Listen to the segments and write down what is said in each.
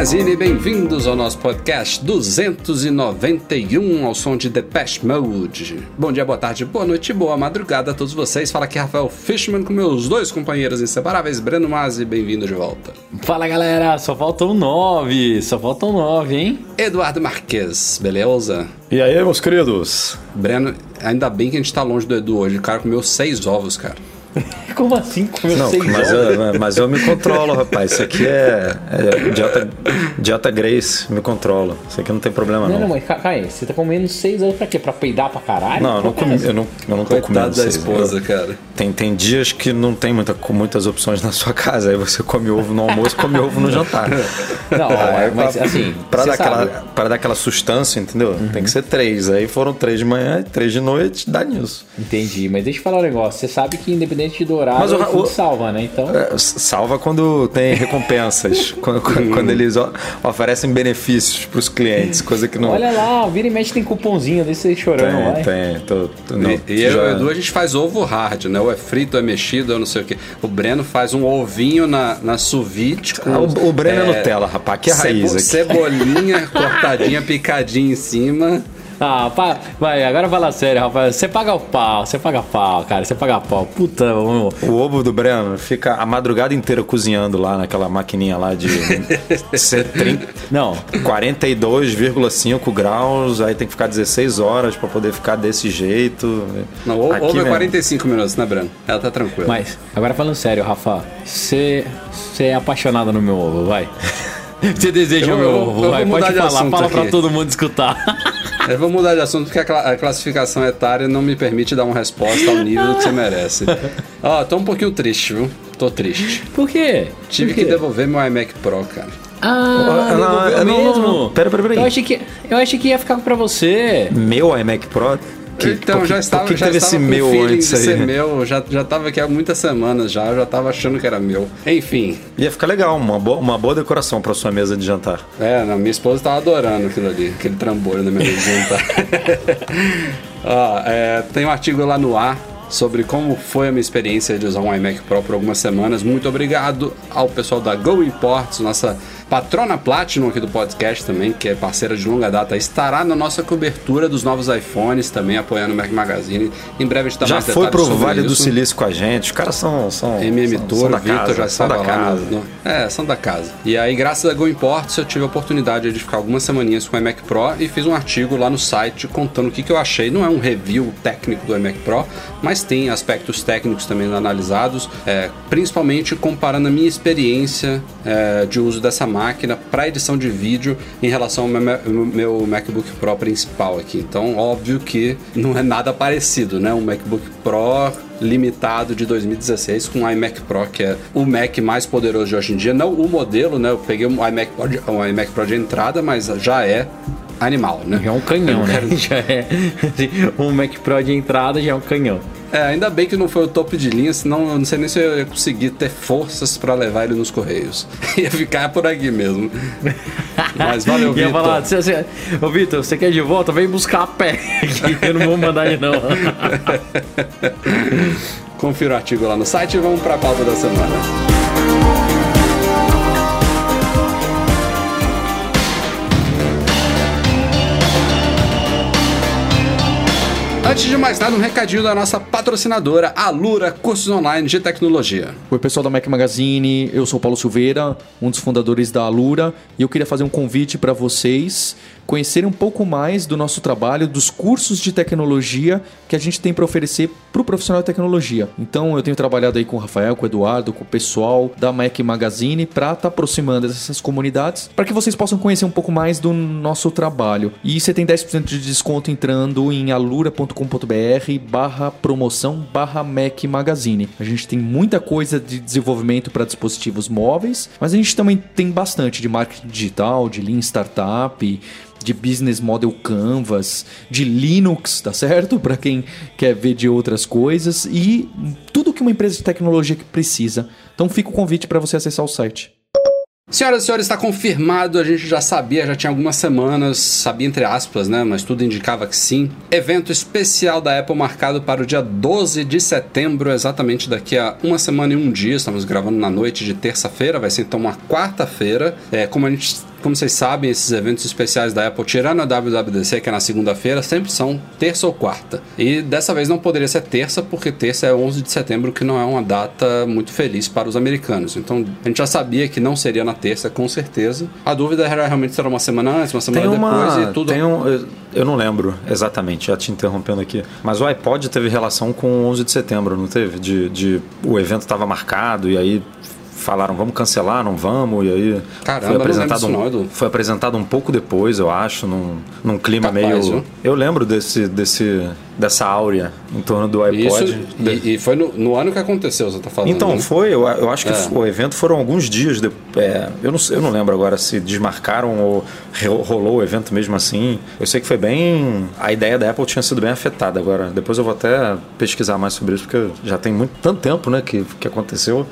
Magazine, bem-vindos ao nosso podcast 291 ao som de Depeche Mode. Bom dia, boa tarde, boa noite, boa madrugada a todos vocês. Fala aqui Rafael Fishman com meus dois companheiros inseparáveis, Breno Mazzi, bem-vindo de volta. Fala galera, só faltam nove, só faltam nove, hein? Eduardo Marques, beleza? E aí, meus queridos? Breno, ainda bem que a gente tá longe do Edu hoje, o cara comeu seis ovos, cara. Como assim? Comeu Não, seis mas eu, mas eu me controlo, rapaz. Isso aqui é, é dieta, dieta Grace, me controlo. Isso aqui não tem problema, Não, não. não, mas ca- Caio, você tá comendo seis ovos pra quê? Pra peidar pra caralho? Não, eu não é comi, eu não, eu não tô Coitado comendo da seis. esposa, Eu- cara. Tem, tem dias que não tem muita, com muitas opções na sua casa. Aí você come ovo no almoço come ovo no jantar. Não, Aí, mas pra- assim, Pra dar, aquela, pra dar aquela sustância, entendeu? Tem que ser três. Aí foram três de manhã e três de noite, dá nisso. Entendi, mas deixa eu falar um negócio. Você sabe que independente do horário, Mas o- o salva, né? Então, É, Salva quando tem recompensas, quando, quando- quando eles oferecem benefícios para os clientes, coisa que não olha lá, vira e mexe tem cupomzinho, deixa você chorando, tem. vai. tem tô- tô- não, e e eu já- Edu, a gente faz ovo hard, né? Ou é frito, ou é mexido, ou não sei o quê. O Breno faz um ovinho na, na com... Ah, o, o Breno é, Nutella, rapaz, aqui é raiz. Aqui. Cebolinha cortadinha, picadinha em cima. Ah, pá, vai, agora fala sério, rapaz. Você paga o pau, você paga pau, cara, você paga pau. Puta, meu. O ovo do Breno fica a madrugada inteira cozinhando lá naquela maquininha lá de ser 30 Não, 42,5 graus, aí tem que ficar 16 horas para poder ficar desse jeito. Não, Aqui ovo é mesmo. 45 minutos, né, Breno? Ela tá tranquila. mas agora falando sério, Rafa, você você é apaixonado no meu ovo, vai. Você deseja Eu- o meu eu- eu ovo, vai, pode de falar, assunto fala pra aqui. todo mundo escutar. Eu vou mudar de assunto porque a, cla- a classificação etária não me permite dar uma resposta ao nível que você merece. Ó, tô um pouquinho triste, viu? Tô triste. Por quê? Tive Por quê? que devolver meu iMac Pro, cara. Ah, Não, devolveu não, mesmo? não, não. Pera, pera, pera aí. Eu achei que, eu achei que ia ficar pra você. Meu iMac Pro? Que, então, que- já estava, que já teve estava esse meu antes aí? ser meu. Já, já tava aqui há muitas semanas já. Eu já tava achando que era meu. Enfim. Ia ficar legal, uma boa, uma boa decoração para sua mesa de jantar. É, não, minha esposa tava adorando aquilo ali, aquele trambolho na minha mesa de jantar. Ó, é, tem um artigo lá no ar sobre como foi a minha experiência de usar um iMac Pro por algumas semanas. Muito obrigado ao pessoal da Go Imports, nossa patrona Platinum aqui do podcast também, que é parceira de longa data, estará na nossa cobertura dos novos iPhones também, apoiando o Mac Magazine. Em breve a gente dá Já mais foi pro Vale do isso. Silício com a gente. Os caras são. são MM são, da Vitor casa, já estava da lá casa. no- É, são da casa. E aí, graças a Go Imports, eu tive a oportunidade de ficar algumas semaninhas com o iMac Pro e fiz um artigo lá no site contando o que, que eu achei. Não é um review técnico do iMac Pro, mas tem aspectos técnicos também analisados, é, principalmente comparando a minha experiência é, de uso dessa máquina para edição de vídeo em relação ao meu, meu MacBook Pro principal aqui. Então, óbvio que não é nada parecido, né? Um MacBook Pro limitado de 2016 com o iMac Pro, que é o Mac mais poderoso de hoje em dia. Não o modelo, né? Eu peguei um iMac Pro de, um iMac Pro de entrada, mas já é animal, né? Já é um canhão, né? Já é. Um Mac Pro de entrada já é um canhão. É, ainda bem que não foi o topo de linha, senão eu não sei nem se eu ia conseguir ter forças pra levar ele nos correios. ia ficar por aqui mesmo. Mas valeu, Vitor. falar, você, você, ô Vitor, você quer de volta? Vem buscar a pé. eu não vou mandar ele não. Confira o artigo lá no site e vamos pra pauta da semana. Antes de mais nada, um recadinho da nossa patrocinadora, Alura Cursos Online de Tecnologia. Oi, pessoal da Mac Magazine, eu sou Paulo Silveira, um dos fundadores da Alura, e eu queria fazer um convite para vocês conhecerem um pouco mais do nosso trabalho, dos cursos de tecnologia que a gente tem para oferecer para o profissional de tecnologia. Então, eu tenho trabalhado aí com o Rafael, com o Eduardo, com o pessoal da Mac Magazine para estar aproximando essas comunidades, para que vocês possam conhecer um pouco mais do nosso trabalho. E você tem 10% de desconto entrando em alura.com barra promoção barra Mac Magazine. A gente tem muita coisa de desenvolvimento para dispositivos móveis, mas a gente também tem bastante de marketing digital, de Lean Startup, de business model canvas, de Linux, tá certo? Para quem quer ver de outras coisas e tudo que uma empresa de tecnologia precisa. Então fica o convite para você acessar o site. Senhoras e senhores, está confirmado, a gente já sabia, já tinha algumas semanas, sabia entre aspas, né? Mas tudo indicava que sim. Evento especial da Apple marcado para o dia 12 de setembro, exatamente daqui a uma semana e um dia. Estamos gravando na noite de terça-feira, vai ser então uma quarta-feira. É, como a gente como vocês sabem, esses eventos especiais da Apple, tirando a WWDC, que é na segunda-feira, sempre são terça ou quarta. E dessa vez não poderia ser terça, porque terça é 11 de setembro, que não é uma data muito feliz para os americanos. Então a gente já sabia que não seria na terça, com certeza. A dúvida era realmente se era uma semana antes, uma semana Tem uma, depois e tudo. Tem um, eu- eu não lembro exatamente, já te interrompendo aqui. Mas o iPod teve relação com o 11 de setembro, não teve? De, de o evento estava marcado e aí falaram vamos cancelar, não vamos, e aí Caramba, foi não apresentado lembro um, não, foi apresentado um pouco depois, eu acho, num, num clima Capaz, meio viu? Eu lembro desse desse dessa áurea em torno do iPod. Isso, e, e foi no, no ano que aconteceu, você tá falando. Então, né? foi, eu, eu acho que É. o evento foram alguns dias. De, é, eu, não, eu não lembro agora se desmarcaram ou ro- rolou o evento mesmo assim. Eu sei que foi bem. A ideia da Apple tinha sido bem afetada. Agora, depois eu vou até pesquisar mais sobre isso, porque já tem muito tanto tempo né, que, que aconteceu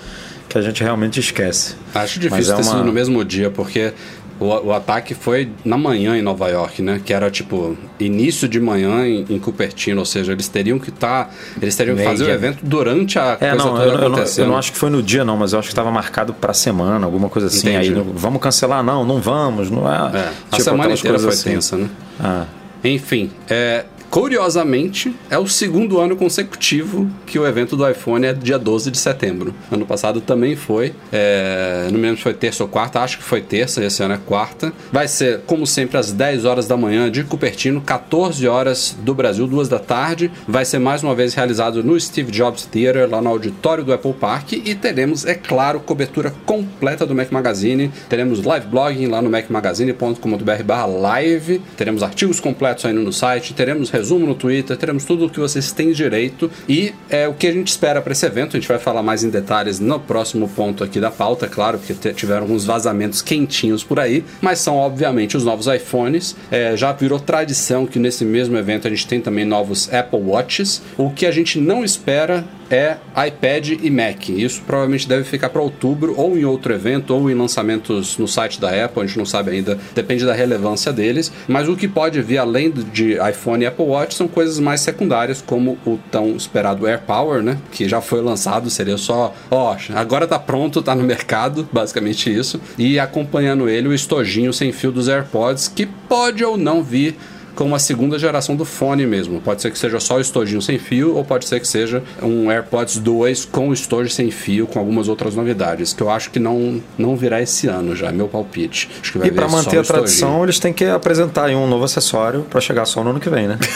que a gente realmente esquece. Acho difícil é ter uma- sido no mesmo dia, porque o, o ataque foi na manhã em Nova York, né? Que era tipo início de manhã em, em Cupertino, ou seja, eles teriam que estar. eles teriam que fazer o evento durante a É, coisa não toda eu, eu não, eu não acho que foi no dia, não, mas eu acho que estava marcado para semana, alguma coisa assim. Entendi. Aí, não- vamos cancelar? Não, não vamos. Não é. É, a tipo, semana aquelas inteira foi assim. tensa, né? Ah. Enfim, é, curiosamente, é o segundo ano consecutivo que o evento do iPhone é dia 12 de setembro. Ano passado também foi. é, não me lembro se foi terça ou quarta, acho que foi terça, esse ano é quarta. Vai ser, como sempre, às 10 horas da manhã de Cupertino, 14 horas do Brasil, 2 da tarde. Vai ser mais uma vez realizado no Steve Jobs Theater, lá no auditório do Apple Park. E teremos, é claro, cobertura completa do Mac Magazine. Teremos live blogging lá no macmagazine.com.br barra live. Teremos artigos completos saindo no site. Teremos resumo no Twitter. Teremos tudo o que vocês têm direito. E é o que a gente espera para esse evento. A gente vai falar mais em detalhes no próximo ponto aqui da pauta, é claro, porque tiveram alguns vazamentos quentinhos por aí. Mas são, obviamente, os novos iPhones. É, já virou tradição que nesse mesmo evento a gente tem também novos Apple Watches. O que a gente não espera é iPad e Mac. Isso provavelmente deve ficar para outubro, ou em outro evento, ou em lançamentos no site da Apple. A gente não sabe ainda, depende da relevância deles. Mas o que pode vir além de iPhone e Apple Watch são coisas mais secundárias, como o tão esperado AirPower, né? Que já foi lançado, seria só, ó, agora tá pronto, tá no mercado, basicamente isso. E acompanhando ele, o estojinho sem fio dos AirPods, que pode ou não vir com uma segunda geração do fone mesmo. Pode ser que seja só o estojinho sem fio, ou pode ser que seja um AirPods 2 com o estojo sem fio, com algumas outras novidades, que eu acho que não, não virá esse ano já, é meu palpite. Acho que vai E para manter a tradição, estojinho. eles têm que apresentar aí um novo acessório para chegar só no ano que vem, né?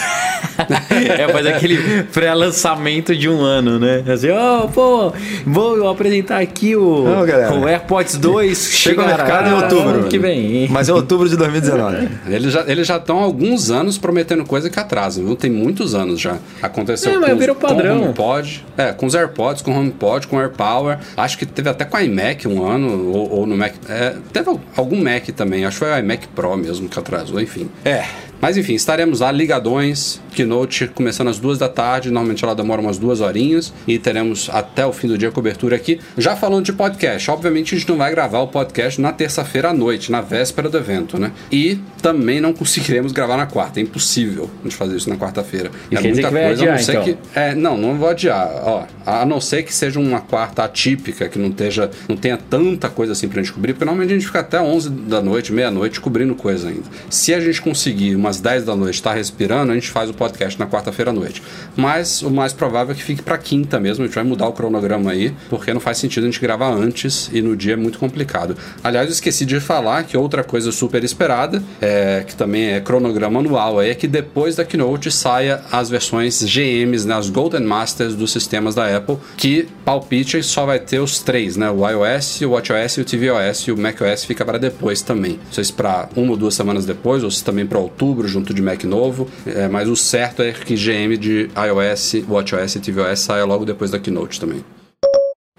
É, faz aquele pré-lançamento de um ano, né? Assim, ó, pô, vou apresentar aqui o, Não, galera. o AirPods 2. Chega ao chegará mercado em outubro. ano que vem. Mas é outubro de 2019. Eles já eles já estão há alguns anos prometendo coisa que atrasam, viu? Tem muitos anos já. Aconteceu É, mas com, virou com padrão. o HomePod, é, com os AirPods, com o HomePod, com o AirPower. Acho que teve até com o iMac um ano, ou, ou no Mac. É, teve algum Mac também, acho que foi o iMac Pro mesmo que atrasou, enfim. É. Mas enfim, estaremos lá ligadões, Keynote começando às duas da tarde, normalmente ela demora umas duas horinhas e teremos até o fim do dia cobertura aqui. Já falando de podcast, obviamente a gente não vai gravar o podcast na terça-feira à noite, na véspera do evento, né? E também não conseguiremos gravar na quarta, é impossível a gente fazer isso na quarta-feira. É muita coisa, a não adiar, ser então? que é, não, não vou adiar. Ó, a não ser que seja uma quarta atípica, que não, esteja, não tenha tanta coisa assim pra gente cobrir, porque normalmente a gente fica até 11 da noite, meia-noite, cobrindo coisa ainda. Se a gente conseguir umas 10 da noite estar respirando, a gente faz o podcast na quarta-feira à noite. Mas o mais provável é que fique pra quinta mesmo, a gente vai mudar o cronograma aí, porque não faz sentido a gente gravar antes e no dia é muito complicado. Aliás, eu esqueci de falar que outra coisa super esperada, é, que também é cronograma anual, é que depois da Keynote saia as versões GMs, né, as Golden Masters dos sistemas da Apple, que palpite só vai ter os três, né, o iOS, o WatchOS o tvOS, e o macOS fica para depois também. Não sei se para uma ou duas semanas depois, ou se também para outubro outubro, junto de Mac novo. É, mas o certo é que GM de iOS, WatchOS e tvOS saia logo depois da Keynote também.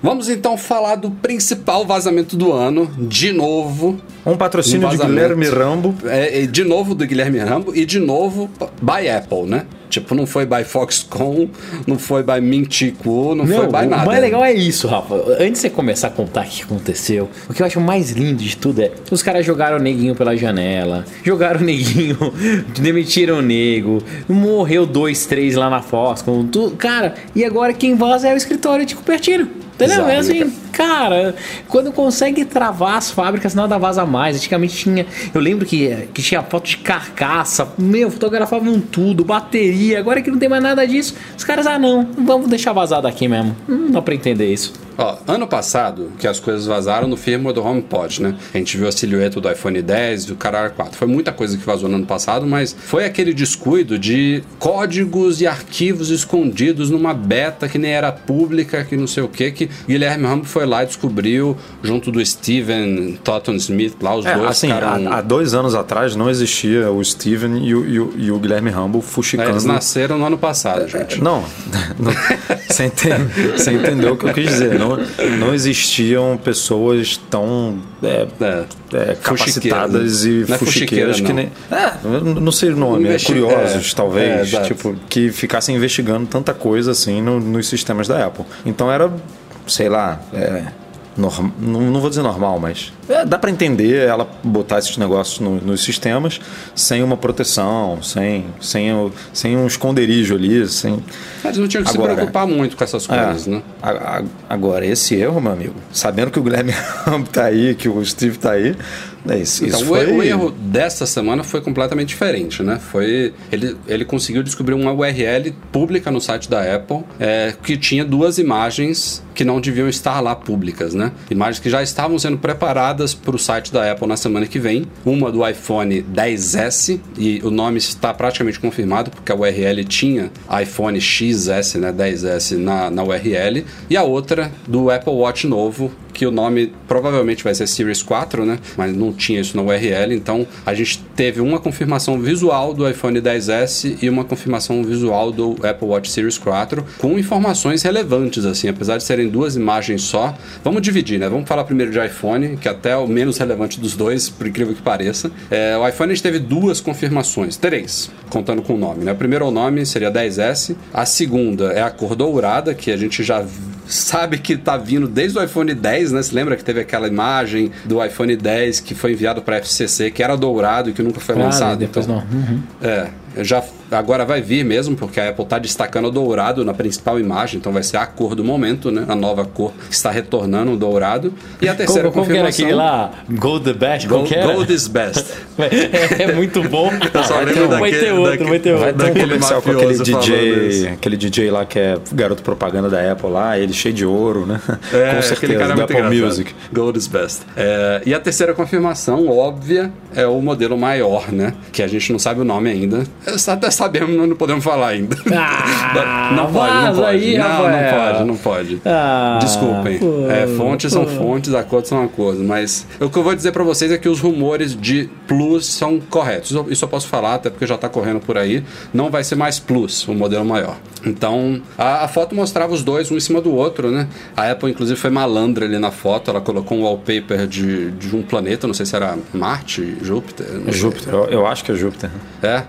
Vamos então falar do principal vazamento do ano, de novo. Um patrocínio Um de. Guilherme Rambo. É, e de novo do Guilherme Rambo e de novo by Apple, né? Tipo, não foi by Foxconn, não foi by Mintico, não, foi by o nada. mais legal é isso, Rafa. Antes de você começar a contar o que aconteceu, o que eu acho mais lindo de tudo é os caras jogaram o neguinho pela janela, jogaram o neguinho, demitiram o nego, morreu dois, três lá na Foxconn, tudo. Cara, e agora quem vaza é o escritório de Cupertino. É Exato, assim, cara, quando consegue travar as fábricas, nada vaza mais. Antigamente tinha. Eu lembro que, que tinha foto de carcaça, meu, fotografavam tudo, bateria. Agora que não tem mais nada disso, os caras, ah, não, vamos deixar vazar daqui mesmo. Não dá pra entender isso. Ó, ano passado, que as coisas vazaram no firmware do HomePod, né? A gente viu a silhueta do iPhone 10 e do Carrara 4. Foi muita coisa que vazou no ano passado, mas foi aquele descuido de códigos e arquivos escondidos numa beta que nem era pública, que não sei o que, que Guilherme Rambo foi lá e descobriu, junto do Steven Totten Smith, lá os É, dois assim, ficaram- há, há dois anos atrás não existia o Steven e o, e o- e o Guilherme Rambo fuxicando. eles nasceram no ano passado, gente. Não, não você, entende- você entendeu o que eu quis dizer. Não, não existiam pessoas tão é, É. é, capacitadas e Não é fuxiqueiras que fuxiqueira, nem. É, não sei o nome, é Investi- curiosos, talvez. tipo, que ficassem investigando tanta coisa assim no- nos sistemas da Apple. Então era, sei lá. é, norm- não, não vou dizer normal, mas é, dá para entender ela botar esses negócios no- nos sistemas sem uma proteção, sem, sem, sem um esconderijo ali, sem. Eles não tinham que Agora, se preocupar muito com essas coisas, É. né? A- a- Agora, esse erro, meu amigo, sabendo que o Guilherme Rambo tá aí, que o Steve tá aí, é isso, Então, isso o, foi... o erro dessa semana foi completamente diferente, né? Foi ele, ele conseguiu descobrir uma URL pública no site da Apple é, que tinha duas imagens que não deviam estar lá públicas, né? Imagens que já estavam sendo preparadas para o site da Apple na semana que vem. Uma do iPhone 10s e o nome está praticamente confirmado porque a URL tinha iPhone XS, né? 10s na, na URL e a outra do Apple Watch novo que o nome provavelmente vai ser Series 4, né? Mas não tinha isso na URL, então a gente teve uma confirmação visual do iPhone 10s e uma confirmação visual do Apple Watch Series 4 com informações relevantes, assim, apesar de serem duas imagens só. Vamos dividir, né? Vamos falar primeiro de iPhone, que até é o menos relevante dos dois, por incrível que pareça. É, o iPhone a gente teve duas confirmações, três, contando com o nome, né? O primeiro é o nome, seria 10s. A segunda é a cor dourada, que a gente já sabe que tá vindo desde o iPhone 10, né? Se lembra que teve aquela imagem do iPhone 10 que foi enviado para FCC, que era dourado e que nunca foi Claro, lançado. depois então, não. Uhum. É, já agora vai vir mesmo, porque a Apple tá destacando o dourado na principal imagem, então vai ser a cor do momento, né? A nova cor que está retornando o dourado. E a terceira Como, como que era confirmação aquele lá? Gold the best? Gold, que era? Gold is best. É, muito bom. só vai, lembro ter, vai daquele- ter outro, daquele- vai ter Vai outro. ter um comercial com aquele DJ, aquele DJ lá que é garoto propaganda da Apple lá, ele cheio de ouro, né? É, Com aquele certeza, cara é muito Apple engraçado. Music. Gold is best. É, e a terceira confirmação, óbvia, é o modelo maior, né? Que a gente não sabe o nome ainda. Até sabemos, mas não podemos falar ainda. Ah, não pode, não pode. aí, não, não Rafael. pode, não pode. Ah, Desculpem. pô, É, fontes são pô. fontes, acordos são acordos. Mas o que eu vou dizer pra vocês é que os rumores de Plus são corretos. Isso, eu posso falar, até porque já tá correndo por aí. Não vai ser mais Plus, o modelo maior. Então, a, a foto mostrava os dois, um em cima do outro, né? A Apple, inclusive, foi malandra ali na foto. Ela colocou um wallpaper de, de um planeta, não sei se era Marte, Júpiter. não É. Júpiter, eu, eu acho que é Júpiter. É.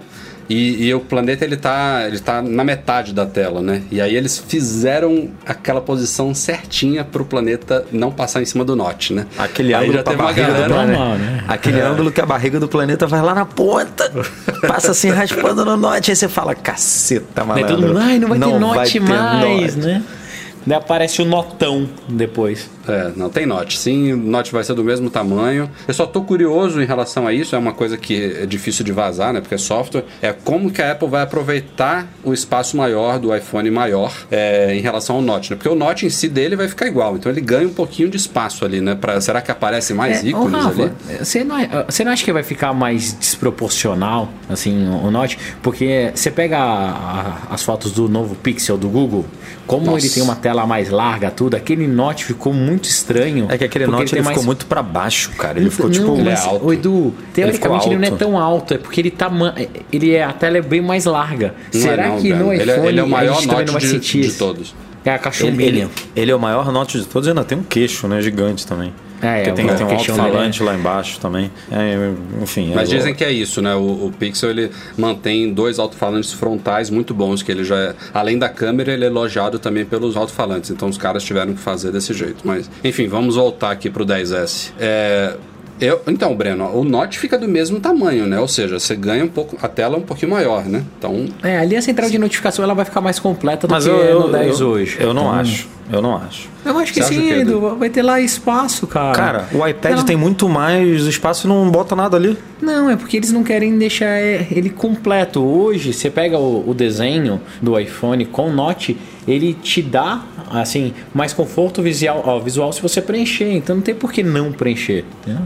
E, e o planeta ele tá, ele tá na metade da tela, né? E aí eles fizeram aquela posição certinha pro planeta não passar em cima do Note, né? Aquele aí ângulo já teve uma barriga do galera. planeta. Normal, né? Aquele ângulo que a barriga do planeta vai lá na ponta, passa assim raspando no note, aí você fala, caceta, Daí malandro. todo mundo, ai, não vai ter note ter mais, note." né? Daí aparece o notão depois. É, não tem Note. Sim, o Note vai ser do mesmo tamanho. Eu só tô curioso em relação a isso, é uma coisa que é difícil de vazar, né? Porque é software. É como que a Apple vai aproveitar o espaço maior do iPhone maior é, em relação ao Note, né? Porque o Note em si dele vai ficar igual, então ele ganha um pouquinho de espaço ali, né? Pra, será que aparece mais É, ícones Rafa, ali? Você não, é- você não acha que vai ficar mais desproporcional, assim, o Note? Porque você pega a- a- as fotos do novo Pixel do Google, como Nossa. ele tem uma tela tela mais larga, tudo, aquele Note ficou muito estranho. É que aquele Note tem ele mais- ficou muito pra baixo, cara. Ele ficou tipo. não, ele é alto. ô, Edu, teoricamente ele, ficou não é tão alto, é porque ele tá. ma- Ele é, a tela é bem mais larga. Não é Será não, que no Breno. iPhone ele, é- ele é o maior note não vai de, sentir de todos. É a Ele, cachumbinha. ele, ele é o maior note de todos e ainda tem um queixo, né? Gigante também. É, Porque é, tem, o tem um alto-falante lá embaixo também. É, enfim. Mas é, dizem que é isso, né? O, o Pixel ele mantém dois alto-falantes frontais muito bons, que ele já é, além da câmera, ele é elogiado também pelos alto-falantes. Então os caras tiveram que fazer desse jeito. Mas, enfim, vamos voltar aqui pro 10S. É, eu, então, Breno, o Note fica do mesmo tamanho, né? Ou seja, você ganha um pouco, a tela é um pouquinho maior, né? Então, É, ali a central de notificação ela vai ficar mais completa do Mas que eu, é eu, no 10 eu, hoje. eu não Então, acho. Eu não acho. Eu acho que Você sim, quê, Edu. Vai ter lá espaço, cara. Cara, o iPad Não. tem muito mais espaço e não bota nada ali. Não, é porque eles não querem deixar é, ele completo. Hoje, você pega o, o desenho do iPhone com Note, ele te dá, assim, mais conforto visual, ó, visual se você preencher. Então não tem por que não preencher. entendeu?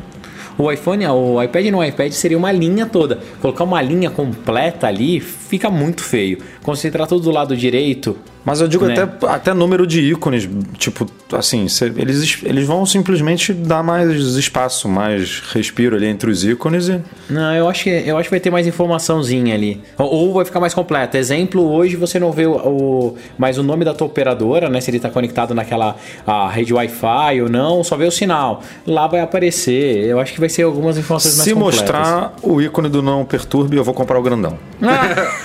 O iPhone, o iPad no iPad seria uma linha toda. Colocar uma linha completa ali fica muito feio. Concentrar tudo do lado direito. Mas eu digo Né? até, até número de ícones, tipo, assim, cê- eles, eles vão simplesmente dar mais espaço, mais respiro ali entre os ícones e. Não, eu acho que eu acho que vai ter mais informaçãozinha ali. Ou, ou vai ficar mais completo. Exemplo, hoje você não vê o, o mais o nome da tua operadora, né? Se ele está conectado naquela a rede Wi-Fi ou não, só vê o sinal. Lá vai aparecer. Eu acho que vai ser algumas informações mais Se completas. mostrar o ícone do não perturbe, eu vou comprar o grandão.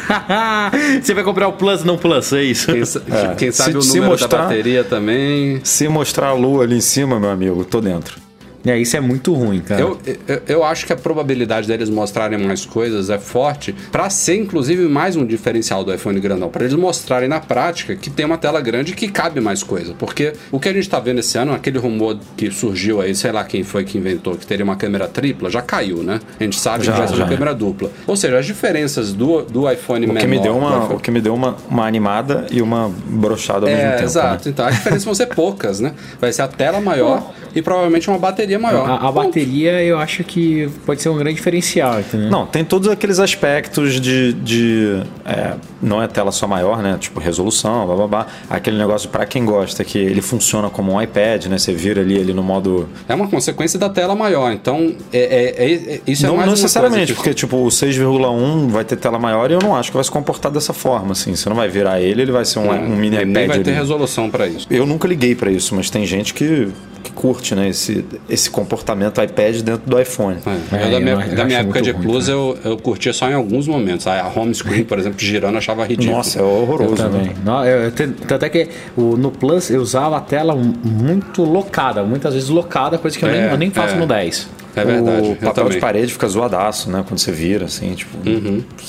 você vai comprar o Plus não Plus, é isso? quem, sa- quem sabe Se- o se número mostrar- da bateria também. Se mostrar a lua ali em cima, meu amigo, tô dentro. É, isso é muito ruim, cara. Eu, eu, eu acho que a probabilidade deles mostrarem mais coisas é forte para ser inclusive mais um diferencial do iPhone grandão, para eles mostrarem na prática que tem uma tela grande que cabe mais coisa, porque o que a gente tá vendo esse ano, aquele rumor que surgiu aí, sei lá quem foi que inventou que teria uma câmera tripla, já caiu, né? A gente sabe Já, que vai ser uma câmera dupla. Ou seja, as diferenças do, do iPhone O menor que me deu uma, iPhone- o que me deu uma, uma animada e uma brochada ao mesmo é, tempo. exato. né? Então, as diferenças vão ser poucas, né? Vai ser a tela maior e provavelmente uma bateria maior. A, a bateria eu acho que pode ser um grande diferencial, entendeu? Não, tem todos aqueles aspectos de. de é, não é tela só maior, né? Tipo resolução, blá blá blá. Aquele negócio pra quem gosta que ele funciona como um iPad, né? Você vira ali ele no modo. É uma consequência da tela maior. Então, é, é- é- é- isso é não mais uma necessariamente, coisa que- porque tipo o 6,1 vai ter tela maior e eu não acho que vai se comportar dessa forma, assim. Você não vai virar ele, ele vai ser um, um mini nem iPad. vai ter ali. resolução para isso. Eu nunca liguei pra isso, mas tem gente que, que curte, né? Esse, esse comportamento iPad dentro do iPhone. É, É, eu, da eu minha, da minha época de ruim, Plus, eu, eu curtia só em alguns momentos. A home screen, por exemplo, girando, eu achava ridículo. Nossa, é horroroso. Eu também. né? Não, eu, eu te- tanto é que o, no Plus eu usava a tela muito locada, muitas vezes locada, coisa que eu, nem, É, eu nem faço é. no 10. É verdade. O papel de parede fica zoadaço, né? Quando você vira, assim, tipo.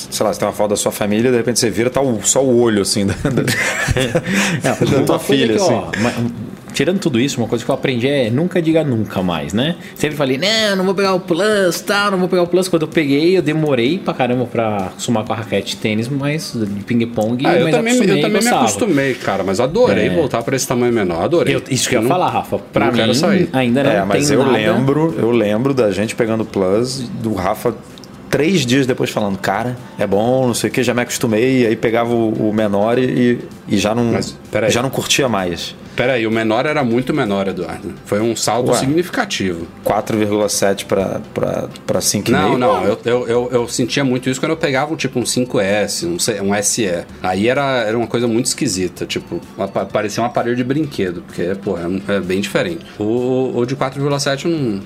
Sei lá, você tem uma foto da sua família, de repente você vira, tá só o olho, assim, da, da, da Uma tua filha, que, assim. ó, tirando tudo isso, uma coisa que eu aprendi é nunca diga nunca mais, né? Sempre falei, não, não vou pegar o Plus, tal, não vou pegar o Plus. Quando eu peguei, eu demorei pra caramba pra acostumar com a raquete de tênis, mas de ping-pong, Ah, eu também, acostumei eu também me acostumei, cara, mas adorei É. voltar para esse tamanho menor. Adorei. Eu- isso que eu ia falar, Rafa. Pra mim, ainda não É, mas tem eu nada. lembro, eu lembro da gente pegando Plus, do Rafa três dias depois falando, cara, é bom, não sei o que, já me acostumei, e aí pegava o, o menor e, e já não Mas, peraí. já não curtia mais. Pera aí, o menor era muito menor, Eduardo. Foi um salto Ué. significativo. 4,7 para para 5,5. Não, não, eu, eu, eu, eu sentia muito isso quando eu pegava um, tipo um 5S, um, um SE. Aí era, era uma coisa muito esquisita, tipo, parecia um aparelho de brinquedo, porque, pô, é, é bem diferente. O, o de 4,7 eu não.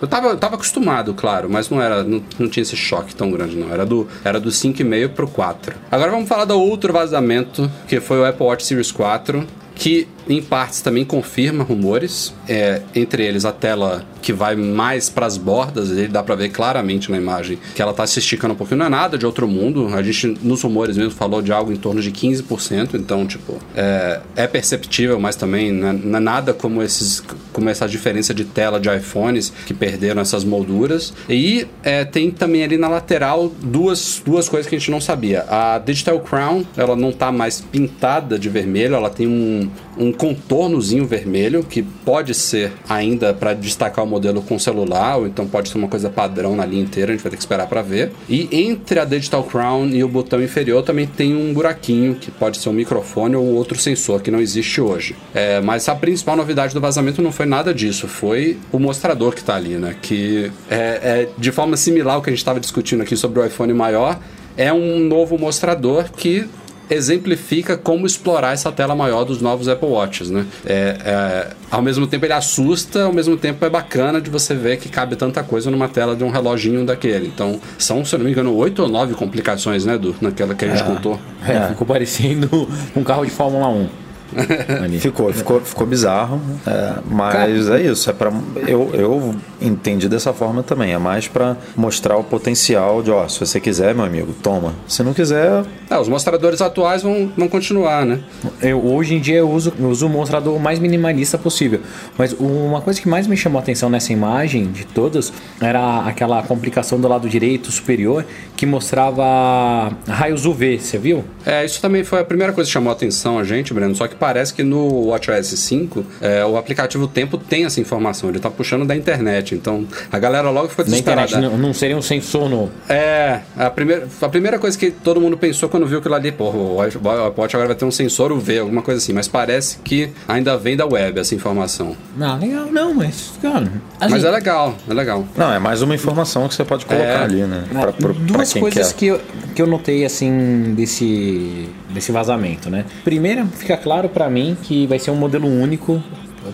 Eu tava, eu tava acostumado, claro, mas não era, não, não tinha esse choque tão grande, não. Era do, era do 5,5 pro 4. Agora vamos falar do outro vazamento, que foi o Apple Watch Series 4, que em partes também confirma rumores, é, entre eles a tela que vai mais para as bordas, ele dá para ver claramente na imagem que ela tá se esticando um pouquinho, não é nada de outro mundo, a gente nos rumores mesmo falou de algo em torno de 15%, então tipo, é, é perceptível, mas também não é, não é nada como esses como essa diferença de tela de iPhones que perderam essas molduras. E é, tem também ali na lateral duas, duas coisas que a gente não sabia. A Digital Crown, ela não tá mais pintada de vermelho, ela tem um, um contornozinho vermelho que pode ser ainda para destacar o modelo com celular, ou então pode ser uma coisa padrão na linha inteira, a gente vai ter que esperar para ver. E entre a Digital Crown e o botão inferior também tem um buraquinho que pode ser um microfone ou outro sensor que não existe hoje. É, mas a principal novidade do vazamento não foi nada disso, foi o mostrador que está ali, né? Que é, é de forma similar ao que a gente estava discutindo aqui sobre o iPhone maior, é um novo mostrador que exemplifica como explorar essa tela maior dos novos Apple Watches, né? É, é, ao mesmo tempo ele assusta, ao mesmo tempo é bacana de você ver que cabe tanta coisa numa tela de um reloginho daquele. Então, são, se eu não me engano, oito ou nove complicações, né, do naquela que a gente é, contou. É, ficou parecendo um carro de Fórmula 1. ficou, ficou, ficou bizarro. É, mas Cara. é isso. É para eu, eu entendi dessa forma também. É mais para mostrar o potencial de, ó, se você quiser, meu amigo, toma. Se não quiser. É, os mostradores atuais vão, vão continuar, né? Eu, hoje em dia eu uso, eu uso o mostrador mais minimalista possível. Mas uma coisa que mais me chamou a atenção nessa imagem de todas era aquela complicação do lado direito superior que mostrava raios UV, você viu? É, isso também foi a primeira coisa que chamou a atenção a gente, Breno. Só que parece que no WatchOS 5 é, o aplicativo Tempo tem essa informação, ele está puxando da internet. Então a galera logo ficou desesperada. Na internet não, não seria um sensor no. É, a primeira, a primeira coisa que todo mundo pensou quando viu aquilo ali, porra, o Watch agora vai ter um sensor UV, alguma coisa assim. Mas parece que ainda vem da web essa informação. Não, legal não, mas. Cara, assim, mas é legal, é legal. Não, é mais uma informação que você pode colocar é, ali, né? Pra, pra, duas pra coisas quer. que eu, que eu notei assim desse, desse vazamento, né? Primeiro, fica claro para mim que vai ser um modelo único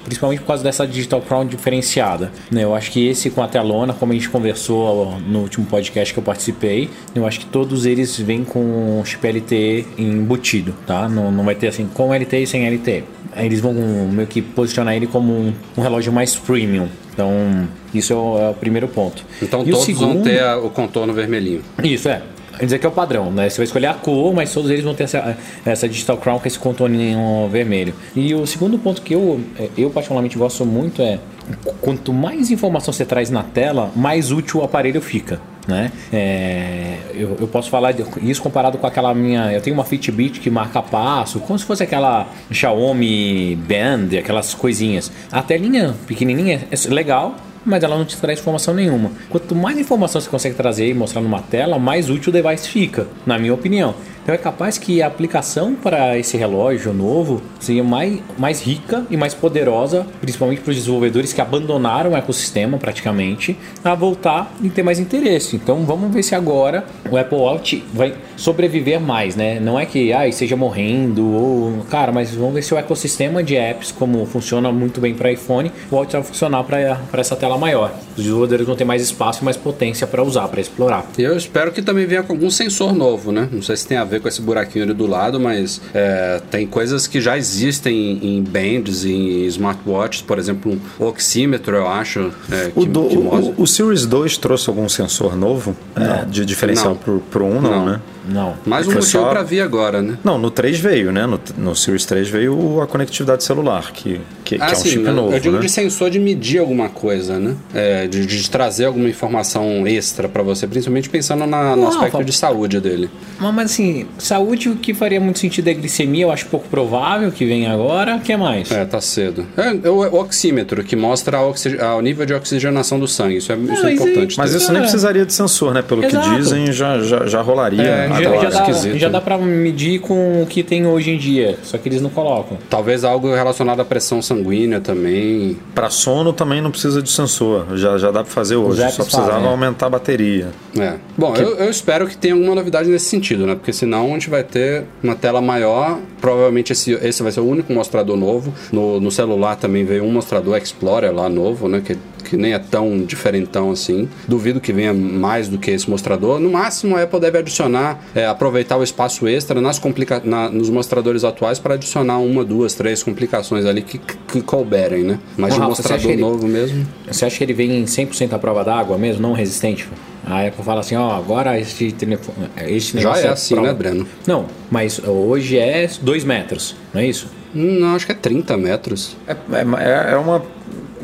principalmente por causa dessa Digital Crown diferenciada. Né? Eu acho que esse com a telona, como a gente conversou no último podcast que eu participei, eu acho que todos eles vêm com chip LTE embutido, tá? Não, não vai ter assim com LTE e sem LTE. Eles vão meio que posicionar ele como um, um relógio mais premium. Então, isso é o, é o primeiro ponto. Então, e todos segundo... vão ter a, o contorno vermelhinho. Isso, é. Dizer que é o padrão, né? Você vai escolher a cor, mas todos eles vão ter essa, essa Digital Crown com esse contorninho vermelho. E o segundo ponto que eu, eu particularmente gosto muito é quanto mais informação você traz na tela, mais útil o aparelho fica. Né? É, eu, eu, posso falar isso comparado com aquela minha. Eu tenho uma Fitbit que marca passo, como se fosse aquela Xiaomi Band, aquelas coisinhas. A telinha pequenininha é legal, mas ela não te traz informação nenhuma. Quanto mais informação você consegue trazer e mostrar numa tela, mais útil o device fica, na minha opinião. Então é capaz que a aplicação para esse relógio novo seja mais, mais rica e mais poderosa, principalmente para os desenvolvedores que abandonaram o ecossistema praticamente, a voltar e ter mais interesse. Então vamos ver se agora o Apple Watch vai sobreviver mais, né? Não é que ah, esteja morrendo ou cara, mas vamos ver se o ecossistema de apps como funciona muito bem para iPhone volte a funcionar para essa tela maior. Os desenvolvedores vão ter mais espaço e mais potência para usar, para explorar. Eu espero que também venha com algum sensor novo, né? Não sei se tem a ver com esse buraquinho ali do lado, mas é, tem coisas que já existem em bands, em smartwatches, por exemplo, um oxímetro, eu acho. É, que, o, do, que o, o, Series 2 trouxe algum sensor novo é, de diferencial para o 1, não, não, né? Não. Mais um motivo só... para vir agora, né? Não, no 3 veio, né? No, no Series 3 veio a conectividade celular, que, que, ah, que é um sim, chip eu, novo. Eu digo né? de sensor de medir alguma coisa, né? É, de, de, trazer alguma informação extra para você, principalmente pensando na, no não, aspecto de saúde dele. Mas assim, saúde o que faria muito sentido é glicemia, eu acho pouco provável que venha agora. O que mais? É, tá cedo. É, o, o oxímetro, que mostra o nível de oxigenação do sangue. Isso é, não, isso é importante. Mas isso nem precisaria de sensor, né? Pelo Exato. que dizem, já, já, já rolaria. É, já, já, dá, já dá para medir com o que tem hoje em dia, só que eles não colocam. Talvez algo relacionado à pressão sanguínea também. Para sono também não precisa de sensor, já, já dá para fazer hoje, só precisava fazem, aumentar a bateria. É. Bom, que... eu, eu, espero que tenha alguma novidade nesse sentido, né? Porque senão a gente vai ter uma tela maior, provavelmente esse, esse vai ser o único mostrador novo. No, no celular também veio um mostrador Explorer lá novo, né? Que que nem é tão diferentão assim. Duvido que venha mais do que esse mostrador. No máximo, a Apple deve adicionar, é, aproveitar o espaço extra nas complica na, nos mostradores atuais para adicionar uma, duas, três complicações ali que, que couberem, né? Mas o mostrador novo ele, mesmo. Você acha que ele vem em 100% à prova d'água mesmo, não resistente? A Apple fala assim, ó, agora este telefone, este Já é, é assim, prova... né, Breno? Não, mas hoje é 2 metros, não é isso? Não, acho que é 30 metros. É, é, é uma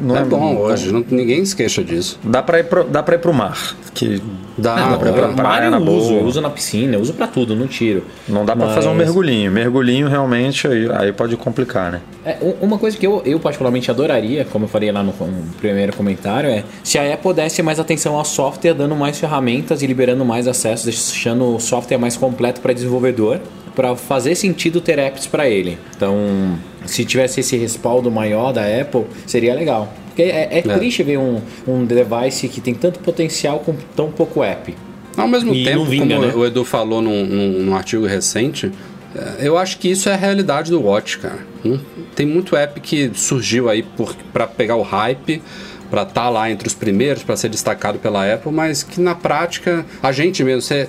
não é bom hoje, não, ninguém se queixa disso. Dá pra ir pro, dá pra ir pro mar. Que Dá, Ah, dá pra ir pra mar praia eu na uso, boa. eu uso na piscina, eu uso pra tudo, no tiro. não dá pra Mas- fazer um mergulhinho. Mergulhinho realmente aí, aí pode complicar, né? É, uma coisa que eu, eu particularmente adoraria, como eu falei lá no, no primeiro comentário, é se a Apple desse mais atenção ao software, dando mais ferramentas e liberando mais acessos, deixando o software mais completo para desenvolvedor, para fazer sentido ter apps para ele. Então, se tivesse esse respaldo maior da Apple, seria legal. Porque é, é triste ver um, um device que tem tanto potencial com tão pouco app. Ao mesmo E tempo, vinga, como né? o Edu falou num, num- num artigo recente, é, eu acho que isso é a realidade do Watch, cara. Hum, Tem muito app que surgiu aí pra pegar o hype, pra estar lá entre os primeiros, pra ser destacado pela Apple, mas que na prática, a gente mesmo, você.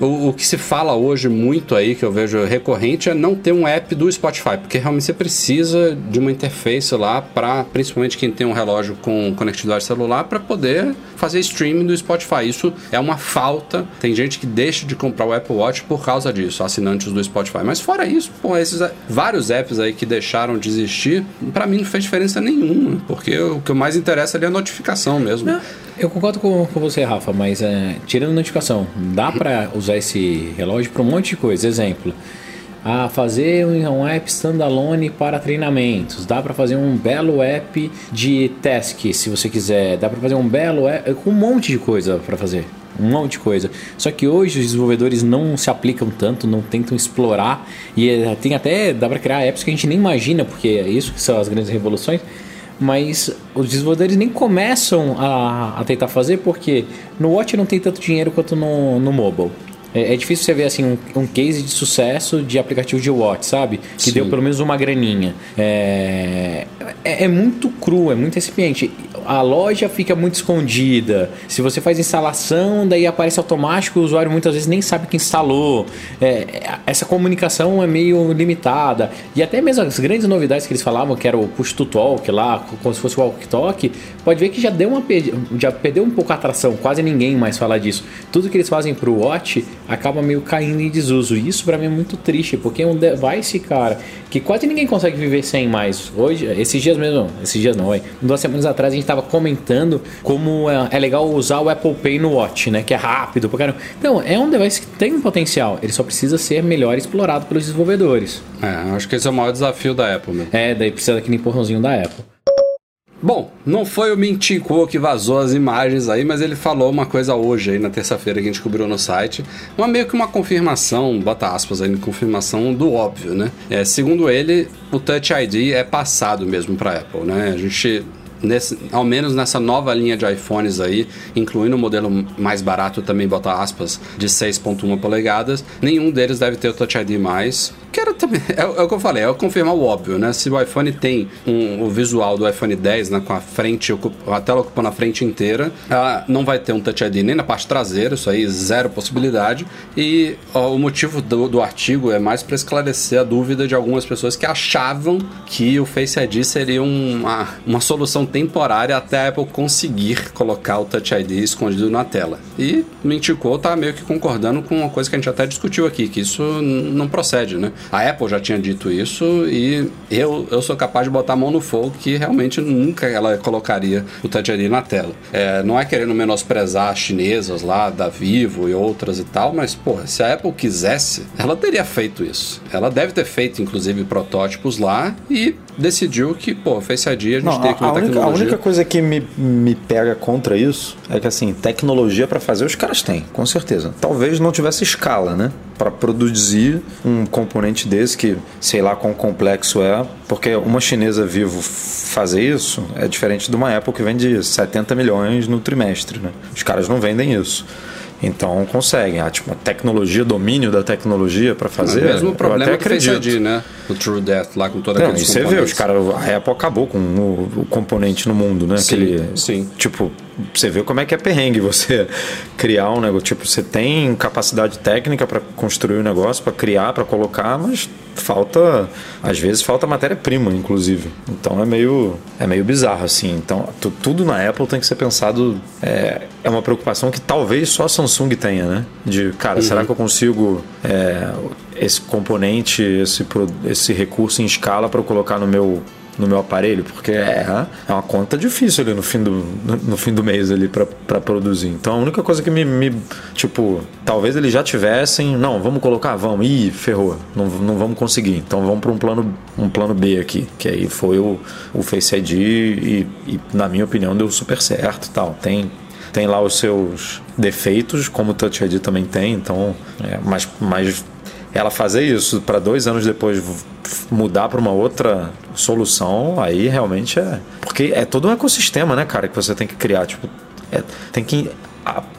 O, o que se fala hoje muito aí, que eu vejo recorrente, é não ter um app do Spotify, porque realmente você precisa de uma interface lá para, principalmente quem tem um relógio com conectividade celular, para poder fazer streaming do Spotify. Isso é uma falta. Tem gente que deixa de comprar o Apple Watch por causa disso, assinantes do Spotify. Mas fora isso, pô, esses vários apps aí que deixaram de existir, para mim não fez diferença nenhuma, porque o que mais interessa ali é a notificação mesmo. Eu concordo com, com você, Rafa, mas é, tirando notificação, dá pra usar esse relógio para um monte de coisa. Exemplo, a fazer um, app standalone para treinamentos, dá pra fazer um belo app de task, se você quiser, dá pra fazer um belo app com um monte de coisa pra fazer. Um monte de coisa. Só que hoje os desenvolvedores não se aplicam tanto, não tentam explorar. E é, tem até. dá pra criar apps que a gente nem imagina, porque é isso que são as grandes revoluções mas os desenvolvedores nem começam a, a tentar fazer porque no Watch não tem tanto dinheiro quanto no, no mobile. É, é difícil você ver assim um, um case de sucesso de aplicativo de Watch, sabe? Que Sim. deu pelo menos uma graninha. É, é, é muito cru, é muito recipiente. A loja fica muito escondida. Se você faz instalação, daí aparece automático, o usuário muitas vezes nem sabe que instalou. É, essa comunicação é meio limitada. E até mesmo as grandes novidades que eles falavam, que era o push to talk lá, como se fosse o walk talk, pode ver que já deu uma já perdeu um pouco a atração, quase ninguém mais fala disso. Tudo que eles fazem pro Watch acaba meio caindo em desuso. E isso pra mim é muito triste, porque é um device, cara, que quase ninguém consegue viver sem mais. Hoje, esses dias mesmo, esses dias não, é. Duas semanas atrás a gente tava comentando como é, é legal usar o Apple Pay no Watch, né? Que é rápido, pra caramba. Então, é um device que tem um potencial, ele só precisa ser melhor explorado pelos desenvolvedores. É, acho que esse é o maior desafio da Apple mesmo. É, daí precisa daquele empurrãozinho da Apple. Bom, não foi o Mintico que vazou as imagens aí, mas ele falou uma coisa hoje aí na terça-feira que a gente cobriu no site. Uma meio que uma confirmação, bota aspas aí, confirmação do óbvio, né? É, segundo ele, o Touch ID é passado mesmo para Apple, né? A gente Nesse, ao menos nessa nova linha de iPhones aí, incluindo o modelo mais barato também, bota aspas, de 6.1 polegadas, nenhum deles deve ter o Touch ID mais. Que era também, é, é o que eu falei, é confirmar o óbvio, né? Se o iPhone tem um, o visual do iPhone 10, né, com a frente, a tela ocupando a frente inteira, ela não vai ter um Touch ID nem na parte traseira, isso aí zero possibilidade. E ó, o motivo do, do artigo é mais para esclarecer a dúvida de algumas pessoas que achavam que o Face ID seria uma, uma solução temporária até a Apple conseguir colocar o Touch ID escondido na tela. E o Mintico tá meio que concordando com uma coisa que a gente até discutiu aqui, que isso não procede, né? A Apple já tinha dito isso e eu, eu sou capaz de botar a mão no fogo que realmente nunca ela colocaria o Touch ID na tela. É, não é querendo menosprezar as chinesas lá, da Vivo e outras e tal, mas, porra, se a Apple quisesse, ela teria feito isso. Ela deve ter feito, inclusive, protótipos lá e decidiu que, pô, Face ID a gente Não, tem que a única, a tecnologia. única coisa que me, me pega contra isso é que, assim, tecnologia para fazer os caras têm, com certeza. Talvez não tivesse escala, né? Para produzir um componente desse que, sei lá quão complexo é, porque uma chinesa vivo fazer isso é diferente de uma Apple que vende 70 milhões no trimestre, né? Os caras não vendem isso. Então conseguem. A, tipo, a tecnologia, domínio da tecnologia para fazer. o mesmo eu problema até que Face acredito. ID, né? O True Death lá com toda Não, aqueles e você vê, os caras, a Apple acabou com o, o componente no mundo, né? Sim, Aquele, sim. Tipo, você vê como é que é perrengue você criar um negócio. Tipo, você tem capacidade técnica para construir um negócio, para criar, para colocar, mas falta, às vezes falta matéria-prima, inclusive. Então é meio, é meio bizarro assim. Então tu- tudo na Apple tem que ser pensado. É, é uma preocupação que talvez só a Samsung tenha, né? De, cara, será que eu consigo é, esse componente, esse, esse recurso em escala para eu colocar no meu no meu aparelho, porque é, é uma conta difícil ali no fim do, no, no fim do mês ali para produzir. Então a única coisa que me, me, Tipo, talvez eles já tivessem. Não, vamos colocar, vamos. Ih, ferrou. Não, não vamos conseguir. Então vamos para um plano, um plano B aqui. Que aí foi o, o Face ID e, e, na minha opinião, deu super certo tal. Tem tem lá os seus defeitos, como o Touch ID também tem, então, é, mas, mas ela fazer isso para dois anos depois mudar para uma outra solução, aí realmente é. Porque é todo um ecossistema, né, cara, que você tem que criar. Tipo, é, tem que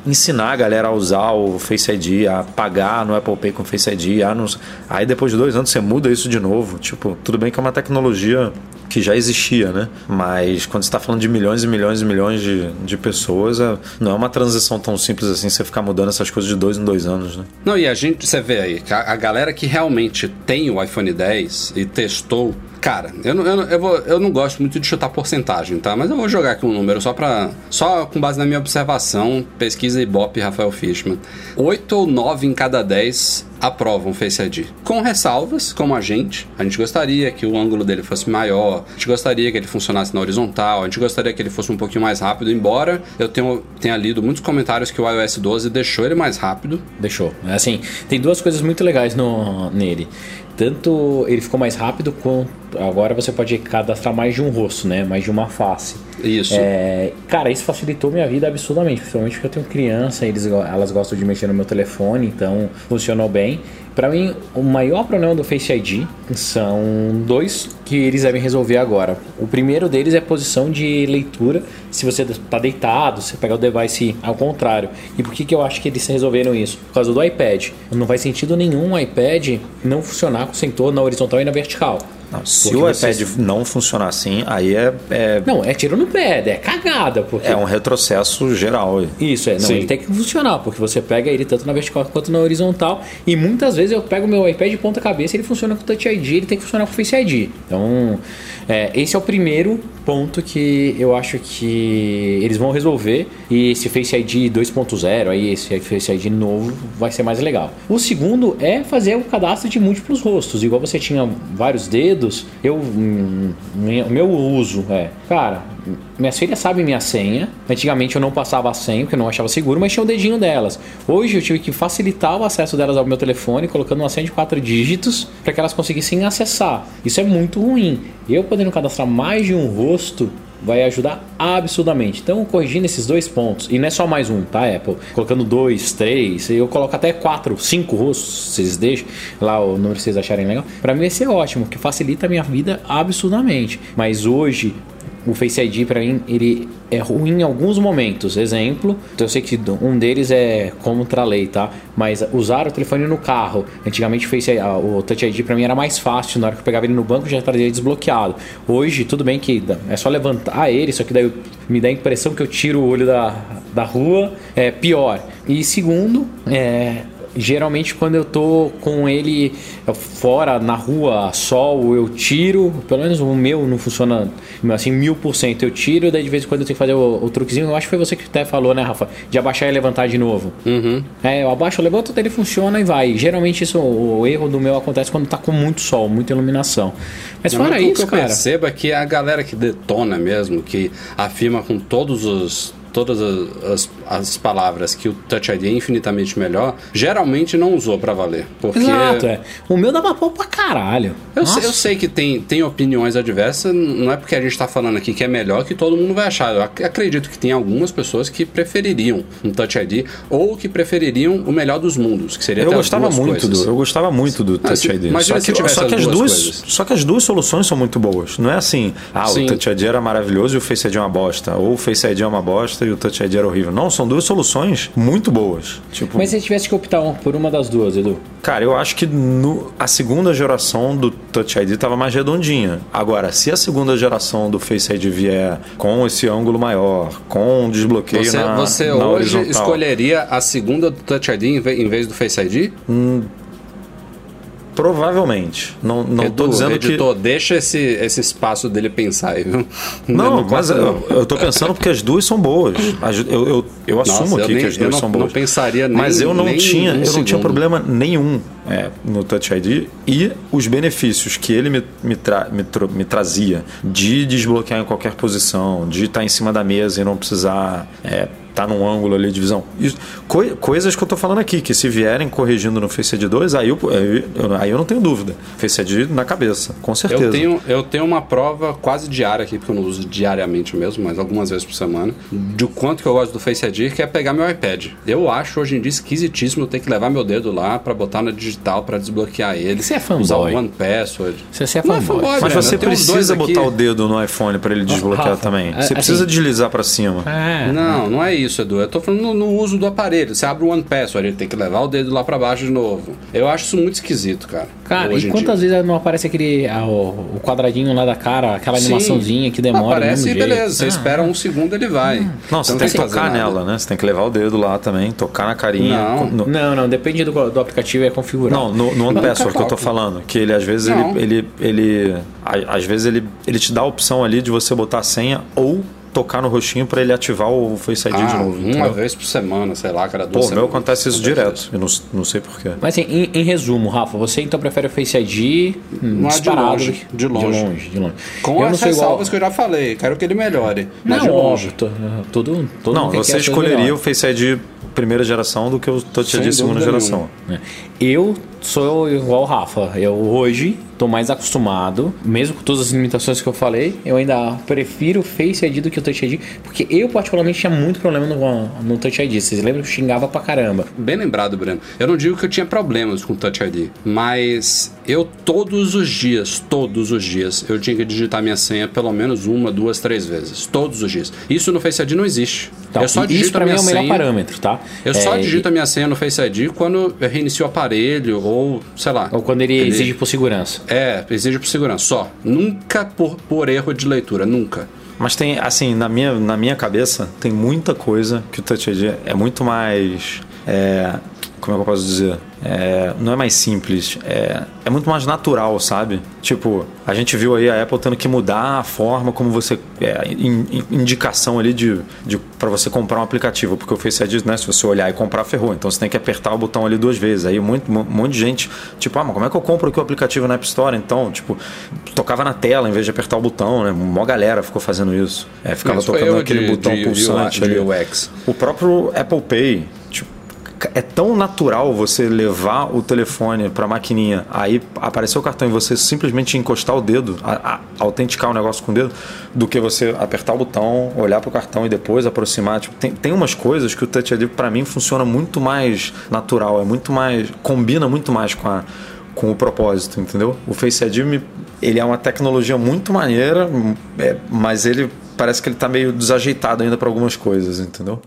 ensinar a galera a usar o Face ID, a pagar no Apple Pay com Face ID. A não... Aí depois de dois anos você muda isso de novo. Tipo, tudo bem que é uma tecnologia que já existia, né? Mas quando está falando de milhões e milhões e milhões de, de pessoas, é, não é uma transição tão simples assim você ficar mudando essas coisas de dois em dois anos, né? Não, e a gente, você vê aí, a, a galera que realmente tem o iPhone 10 e testou Cara, eu não, eu, eu, vou, eu não gosto muito de chutar porcentagem, tá? Mas eu vou jogar aqui um número só para Só com base na minha observação, pesquisa Ibope Rafael Fishman. 8 ou 9 em cada 10 aprovam Face ID. Com ressalvas, como a gente. A gente gostaria que o ângulo dele fosse maior, a gente gostaria que ele funcionasse na horizontal, a gente gostaria que ele fosse um pouquinho mais rápido, embora eu tenha, tenha lido muitos comentários que o iOS 12 deixou ele mais rápido. Deixou. Assim, tem duas coisas muito legais no, nele tanto ele ficou mais rápido quanto agora você pode cadastrar mais de um rosto, né? Mais de uma face. Isso. É, cara, isso facilitou minha vida absurdamente, principalmente porque eu tenho criança, eles, elas gostam de mexer no meu telefone, então funcionou bem. Para mim, o maior problema do Face ID são dois que eles devem resolver agora. O primeiro deles é a posição de leitura. Se você está deitado, você pega o device ao contrário. E por que, que eu acho que eles resolveram isso? Por causa do iPad. Não faz sentido nenhum o iPad não funcionar com o sensor na horizontal e na vertical. Não, se o iPad não funcionar assim, aí é, é, Não, é tiro no pé, é cagada. Porque... É um retrocesso geral. Isso, é. Não, Sim. ele tem que funcionar, porque você pega ele tanto na vertical quanto na horizontal. E muitas vezes eu pego o meu iPad de ponta cabeça ele funciona com Touch ID, ele tem que funcionar com Face ID. Então, é, esse é o primeiro ponto que eu acho que eles vão resolver. E esse Face ID 2.0, aí esse Face ID novo, vai ser mais legal. O segundo é fazer o cadastro de múltiplos rostos. Igual você tinha vários dedos dedos, eu. Hum, meu uso é. Cara, minhas filhas sabem minha senha. Antigamente eu não passava a senha, porque eu não achava seguro, mas tinha o dedinho delas. Hoje eu tive que facilitar o acesso delas ao meu telefone, colocando uma senha de quatro dígitos para que elas conseguissem acessar. Isso é muito ruim. Eu podendo cadastrar mais de um rosto vai ajudar absurdamente. Então, corrigindo esses dois pontos, e não é só mais um, tá, Apple? Colocando dois, três, eu coloco até quatro, cinco rostos, vocês deixam lá o número que vocês acharem legal. Para mim vai ser ótimo, que facilita a minha vida absurdamente. Mas hoje, o Face ID para mim ele é ruim em alguns momentos. Exemplo, então eu sei que um deles é contra a lei, tá? Mas usar o telefone no carro. Antigamente o, Face, o Touch ID para mim era mais fácil. Na hora que eu pegava ele no banco já trazia desbloqueado. Hoje, tudo bem que é só levantar ele, só que daí me dá a impressão que eu tiro o olho da, da rua. É pior. E segundo, é, geralmente quando eu tô com ele fora, na rua, sol, eu tiro, pelo menos o meu não funciona assim, mil por cento eu tiro, daí de vez em quando eu tenho que fazer o, o, truquezinho, eu acho que foi você que até falou, né, Rafa? De abaixar e levantar de novo. Uhum. É, eu abaixo, eu levanto, ele funciona e vai. Geralmente isso, o, o erro do meu acontece quando tá com muito sol, muita iluminação. Mas fora isso, que eu cara... percebo é que a galera que detona mesmo, que afirma com todos os todas as, as, palavras que o Touch ID é infinitamente melhor, geralmente não usou para valer. Porque... Exato, é. O meu dava pau pra caralho. Eu sei, eu sei, que tem, tem opiniões adversas, não é porque a gente tá falando aqui que é melhor que todo mundo vai achar. Eu acredito que tem algumas pessoas que prefeririam um Touch ID ou que prefeririam o melhor dos mundos, que seria eu gostava muito do Eu gostava muito do Touch ID. Imagina só que, só as duas, duas Só que as duas soluções são muito boas. Não é assim, ah, Sim. o Touch ID era maravilhoso e o Face ID é uma bosta, ou o Face ID é uma bosta e o Touch ID era horrível. Não, são duas soluções muito boas. Tipo, Mas se tivesse que optar por uma das duas, Edu? Cara, eu acho que no, a segunda geração do Touch ID estava mais redondinha. Agora, se a segunda geração do Face ID vier com esse ângulo maior, com desbloqueio você, na Você na hoje horizontal, escolheria a segunda do Touch ID em vez do Face ID? Hum, provavelmente. Não, não Edu, tô dizendo editor, deixa esse, esse espaço dele pensar aí, viu? que. Não, Não mas eu, eu tô pensando porque as duas são boas. As- Eu, eu, eu assumo eu aqui nem- que as eu duas não- são não boas. pensaria nem- Mas eu não tinha, um eu não tinha problema nenhum é, no Touch ID e os benefícios que ele me, me, tra- me tro- me trazia de desbloquear em qualquer posição, de estar em cima da mesa e não precisar é, estar num ângulo ali de visão. Isso- coi- coisas que eu tô falando aqui, que se vierem corrigindo no Face ID 2, aí eu, aí eu- aí eu não tenho dúvida. Face ID na cabeça, com certeza. Eu tenho, eu tenho uma prova quase diária aqui, porque eu não uso diariamente mesmo, mas algumas vezes por semana, de o quanto que eu gosto do Face ID, que é pegar meu iPad. Eu acho hoje em dia esquisitíssimo eu ter que levar meu dedo lá pra botar na digital pra desbloquear ele. Você é fanboy. Usar o One Password. Você- você é Não fanboy. Mas Breno, você precisa aqui. botar o dedo no iPhone para ele desbloquear Rafa, também. é, Você assim- precisa deslizar para cima. É. Não, não é isso, Edu. Eu tô falando no, no uso do aparelho. Você abre o One Password, ele tem que levar o dedo lá pra baixo de novo. Eu acho isso muito esquisito, cara. Cara, e quantas dia. vezes não aparece aquele ah, o, o quadradinho lá da cara, aquela Sim. animaçãozinha que demora? Aparece mesmo e jeito? beleza. Você Ah, espera um segundo ele vai. Não, você Então tem que tocar nada. nela, né? Você tem que levar o dedo lá também, tocar na carinha. Não. No- Não, não, depende do, do aplicativo, é configurado. Não, no, no One Não, Password que eu tô falando. Que ele, às vezes, Não. ele, ele, ele. Às vezes ele, ele te dá a opção ali de você botar a senha ou tocar no rostinho para ele ativar o Face ID de Ah, novo. uma entendeu? vez por semana, sei lá, cada Pô, duas o meu acontece isso direto. Eu não, não sei porquê. Mas assim, em, em resumo, Rafa, você então prefere o Face ID Não é de disparado? longe, do que- de longe. De longe, de longe. Com eu as não sou igual... que eu já falei. Quero que ele melhore. Mas Não, de longe. todo, todo Não, você escolheria o. Face ID primeira geração do que o Touch ID segunda geração. É. Eu sou igual o Rafa. Eu hoje tô mais acostumado, mesmo com todas as limitações que eu falei, eu ainda prefiro o Face ID do que o Touch ID, porque eu particularmente tinha muito problema no, no Touch ID. Vocês lembram que eu xingava pra caramba? Bem lembrado, Breno. Eu não digo que eu tinha problemas com o Touch ID, mas eu todos os dias, todos os dias, eu tinha que digitar minha senha pelo menos uma, duas, três vezes. Todos os dias. Isso no Face ID não existe. Tá? eu só digito Isso pra mim é o melhor senha. parâmetro, tá? Eu só É, digito a minha senha no Face ID quando eu reinicio o aparelho ou, sei lá. Ou quando ele, exige por segurança. É, exige por segurança, só. Nunca por, por erro de leitura, nunca. Mas tem, assim, na minha, na minha cabeça, tem muita coisa que o Touch ID é muito mais. é, como é que eu posso dizer? É, não é mais simples, é, é muito mais natural, sabe? Tipo, a gente viu aí a Apple tendo que mudar a forma como você. É, in- in- indicação ali de, de para você comprar um aplicativo, porque o Face ID, né, se você olhar e comprar, ferrou. Então você tem que apertar o botão ali duas vezes. Aí muito, um monte de gente, tipo, ah, mas como é que eu compro aqui o aplicativo na App Store? Então, tipo, tocava na tela em vez de apertar o botão, né? Mó galera ficou fazendo isso. É, ficava tocando aquele de- botão de pulsante de ali. O próprio Apple Pay, é tão natural você levar o telefone para a maquininha, aí aparecer o cartão e você simplesmente encostar o dedo, a- a- autenticar o negócio com o dedo, do que você apertar o botão, olhar para o cartão e depois aproximar. Tipo, tem, tem umas coisas que o Touch ID para mim funciona muito mais natural, é muito mais combina muito mais com a com o propósito, entendeu? O Face ID ele é uma tecnologia muito maneira, é, mas ele parece que ele tá meio desajeitado ainda para algumas coisas, entendeu?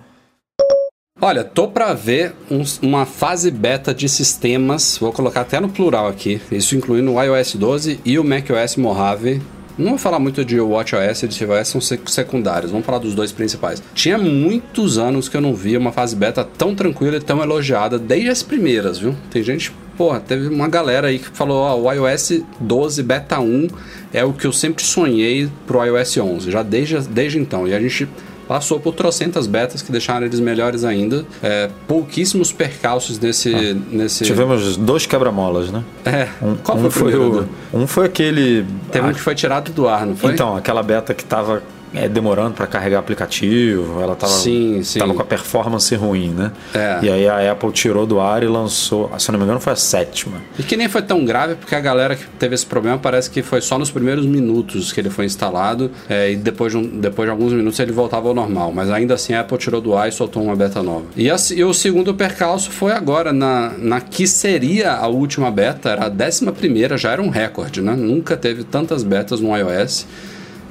Olha, tô pra ver uns- uma fase beta de sistemas, vou colocar até no plural aqui, isso incluindo o iOS 12 e o macOS Mojave. Não vou falar muito de WatchOS e de tvOS, são sec- secundários, vamos falar dos dois principais. Tinha muitos anos que eu não via uma fase beta tão tranquila e tão elogiada, desde as primeiras, viu? Tem gente, porra, teve uma galera aí que falou, ó, o iOS 12 Beta 1 é o que eu sempre sonhei pro iOS 11, já desde, desde então. E a gente passou por trocentas betas que deixaram eles melhores ainda. É, pouquíssimos percalços nesse. nesse... Tivemos dois quebra-molas, né? É, Um, qual um foi o primeiro? o, um foi aquele. Teve um que foi tirado do ar, não foi? Então, aquela beta que tava é, demorando para carregar aplicativo, ela tava, Sim, sim. tava com a performance ruim, né? É. E aí a Apple tirou do ar e lançou, se eu não me engano, foi a sétima. E que nem foi tão grave, porque a galera que teve esse problema parece que foi só nos primeiros minutos que ele foi instalado, é, e depois de, um- depois de alguns minutos ele voltava ao normal. Mas ainda assim a Apple tirou do ar e soltou uma beta nova. E, a- e o segundo percalço foi agora, na, na que seria a última beta, era a décima primeira, já era um recorde, né? Nunca teve tantas betas no iOS.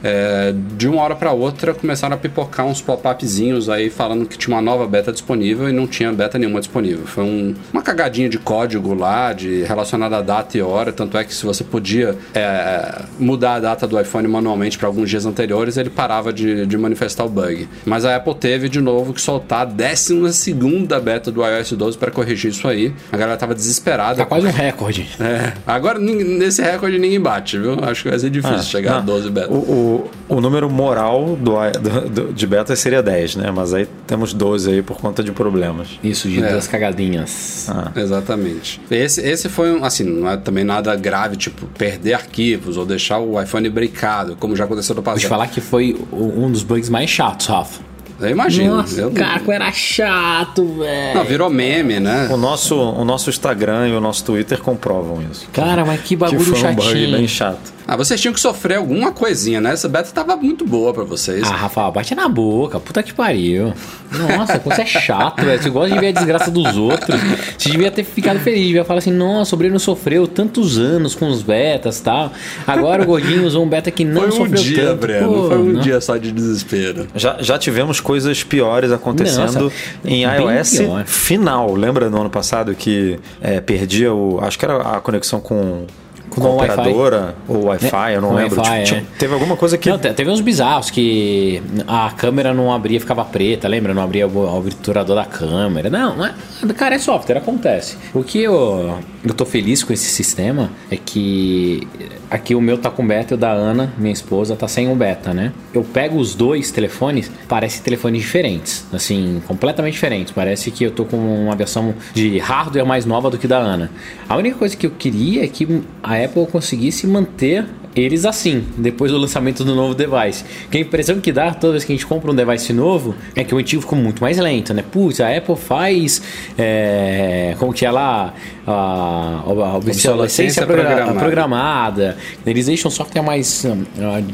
É, de uma hora para outra começaram a pipocar uns pop-upzinhos aí falando que tinha uma nova beta disponível e não tinha beta nenhuma disponível. Foi um, uma cagadinha de código lá, de relacionada a data e hora, tanto é que se você podia é, mudar a data do iPhone manualmente para alguns dias anteriores, ele parava de, de manifestar o bug. Mas a Apple teve de novo que soltar a 12 segunda beta do iOS 12 para corrigir isso aí. A galera tava desesperada. Tá quase um recorde. É, agora nesse recorde ninguém bate, viu? Acho que vai ser difícil ah, chegar não, a 12 beta. O, o, o número moral do, do, de beta seria 10, né? Mas aí temos 12 aí por conta de problemas. Isso, de é. duas cagadinhas. Ah. Exatamente. Esse, esse foi, um, assim, não é também nada grave, tipo, perder arquivos ou deixar o iPhone brincado, como já aconteceu no passado. Vou te falar que foi um dos bugs mais chatos, Rafa. Eu imagino. Nossa, eu... cara, era chato, velho. Não, virou meme, né? O nosso, o nosso Instagram e o nosso Twitter comprovam isso. Cara, mas que bagulho que foi um chatinho. bug bem chato. Ah, vocês tinham que sofrer alguma coisinha, né? Essa beta tava muito boa pra vocês. Ah, Rafael, bate na boca. Puta que pariu. Nossa, você é chato, velho. Você gosta de ver a desgraça dos outros. Você devia ter ficado feliz. Devia falar assim, nossa, o Breno sofreu tantos anos com os betas e tal. Agora o Gordinho usou um beta que não foi um sofreu dia, tanto. Breno. Pô, foi um não. dia só de desespero. Já, já tivemos coisas piores acontecendo nossa, em iOS pior. final. Lembra no ano passado que é, perdia o... Acho que era a conexão com com, com operadora ou Wi-Fi, eu não lembro. Tipo, tipo, teve alguma coisa que. Não, teve uns bizarros que a câmera não abria ficava preta, lembra? Não abria o obturador da câmera. Não, não é. Cara, é software, acontece. O que eu, eu tô feliz com esse sistema é que aqui o meu tá com beta e o da Ana, minha esposa, tá sem o beta, né? Eu pego os dois telefones, parecem telefones diferentes, assim, completamente diferentes. Parece que eu tô com uma versão de hardware mais nova do que da Ana. A única coisa que eu queria é que a Apple conseguisse manter eles assim, depois do lançamento do novo device. Que a impressão que dá toda vez que a gente compra um device novo é que o antigo ficou muito mais lento, né? Putz, a Apple faz. É, como que é lá? A, a obsolescência programada. programada. Eles deixam o software mais.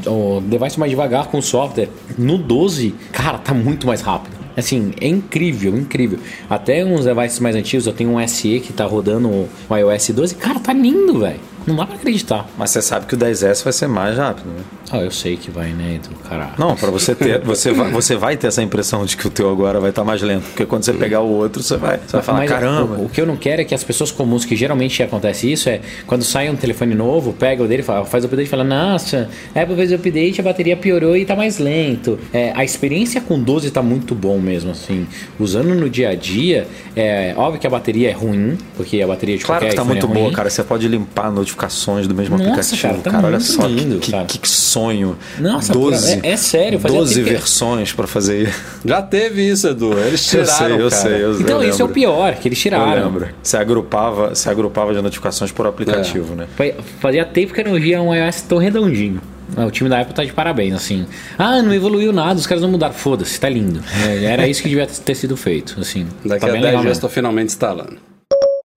o device mais devagar com o software. No 12, cara, tá muito mais rápido. Assim, é incrível, incrível. Até uns devices mais antigos, eu tenho um SE que tá rodando o iOS 12. Cara, tá lindo, velho. Não dá pra acreditar. Mas você sabe que o 10S vai ser mais rápido, né? Ah, eu sei que vai, né, do caralho. Não, para você ter, você vai, você vai ter essa impressão de que o teu agora vai estar tá mais lento, porque quando você pegar o outro, você vai, você vai falar, Mas caramba. O, o, que eu não quero é que as pessoas comuns, que geralmente acontece isso, é quando sai um telefone novo, pega o dele, faz o update e fala, nossa, é pra fazer o update, a bateria piorou e tá mais lento. É, a experiência com 12 tá muito bom mesmo, assim. Usando no dia a dia, é óbvio que a bateria é ruim, porque a bateria de claro qualquer que tá muito é boa, cara. Você pode limpar notificações do mesmo Nossa, aplicativo. Cara, tá cara olha só lindo, que, cara. que, sonho. Nossa, 12, é, é sério. 12 versões para fazer Já teve isso, Edu. Eles tiraram, eu sei, eu sei. Eu, então, eu isso é o pior, que eles tiraram. Eu lembro. Você agrupava, você agrupava de notificações por aplicativo, é. né? Fazia tempo que eu não via um iOS tão redondinho. Ah, o time da Apple tá de parabéns, assim. Ah, não evoluiu nada, os caras não mudaram. Foda-se, tá lindo. É, era isso que devia ter sido feito, assim. Daqui tá a 10 dias estou finalmente instalando.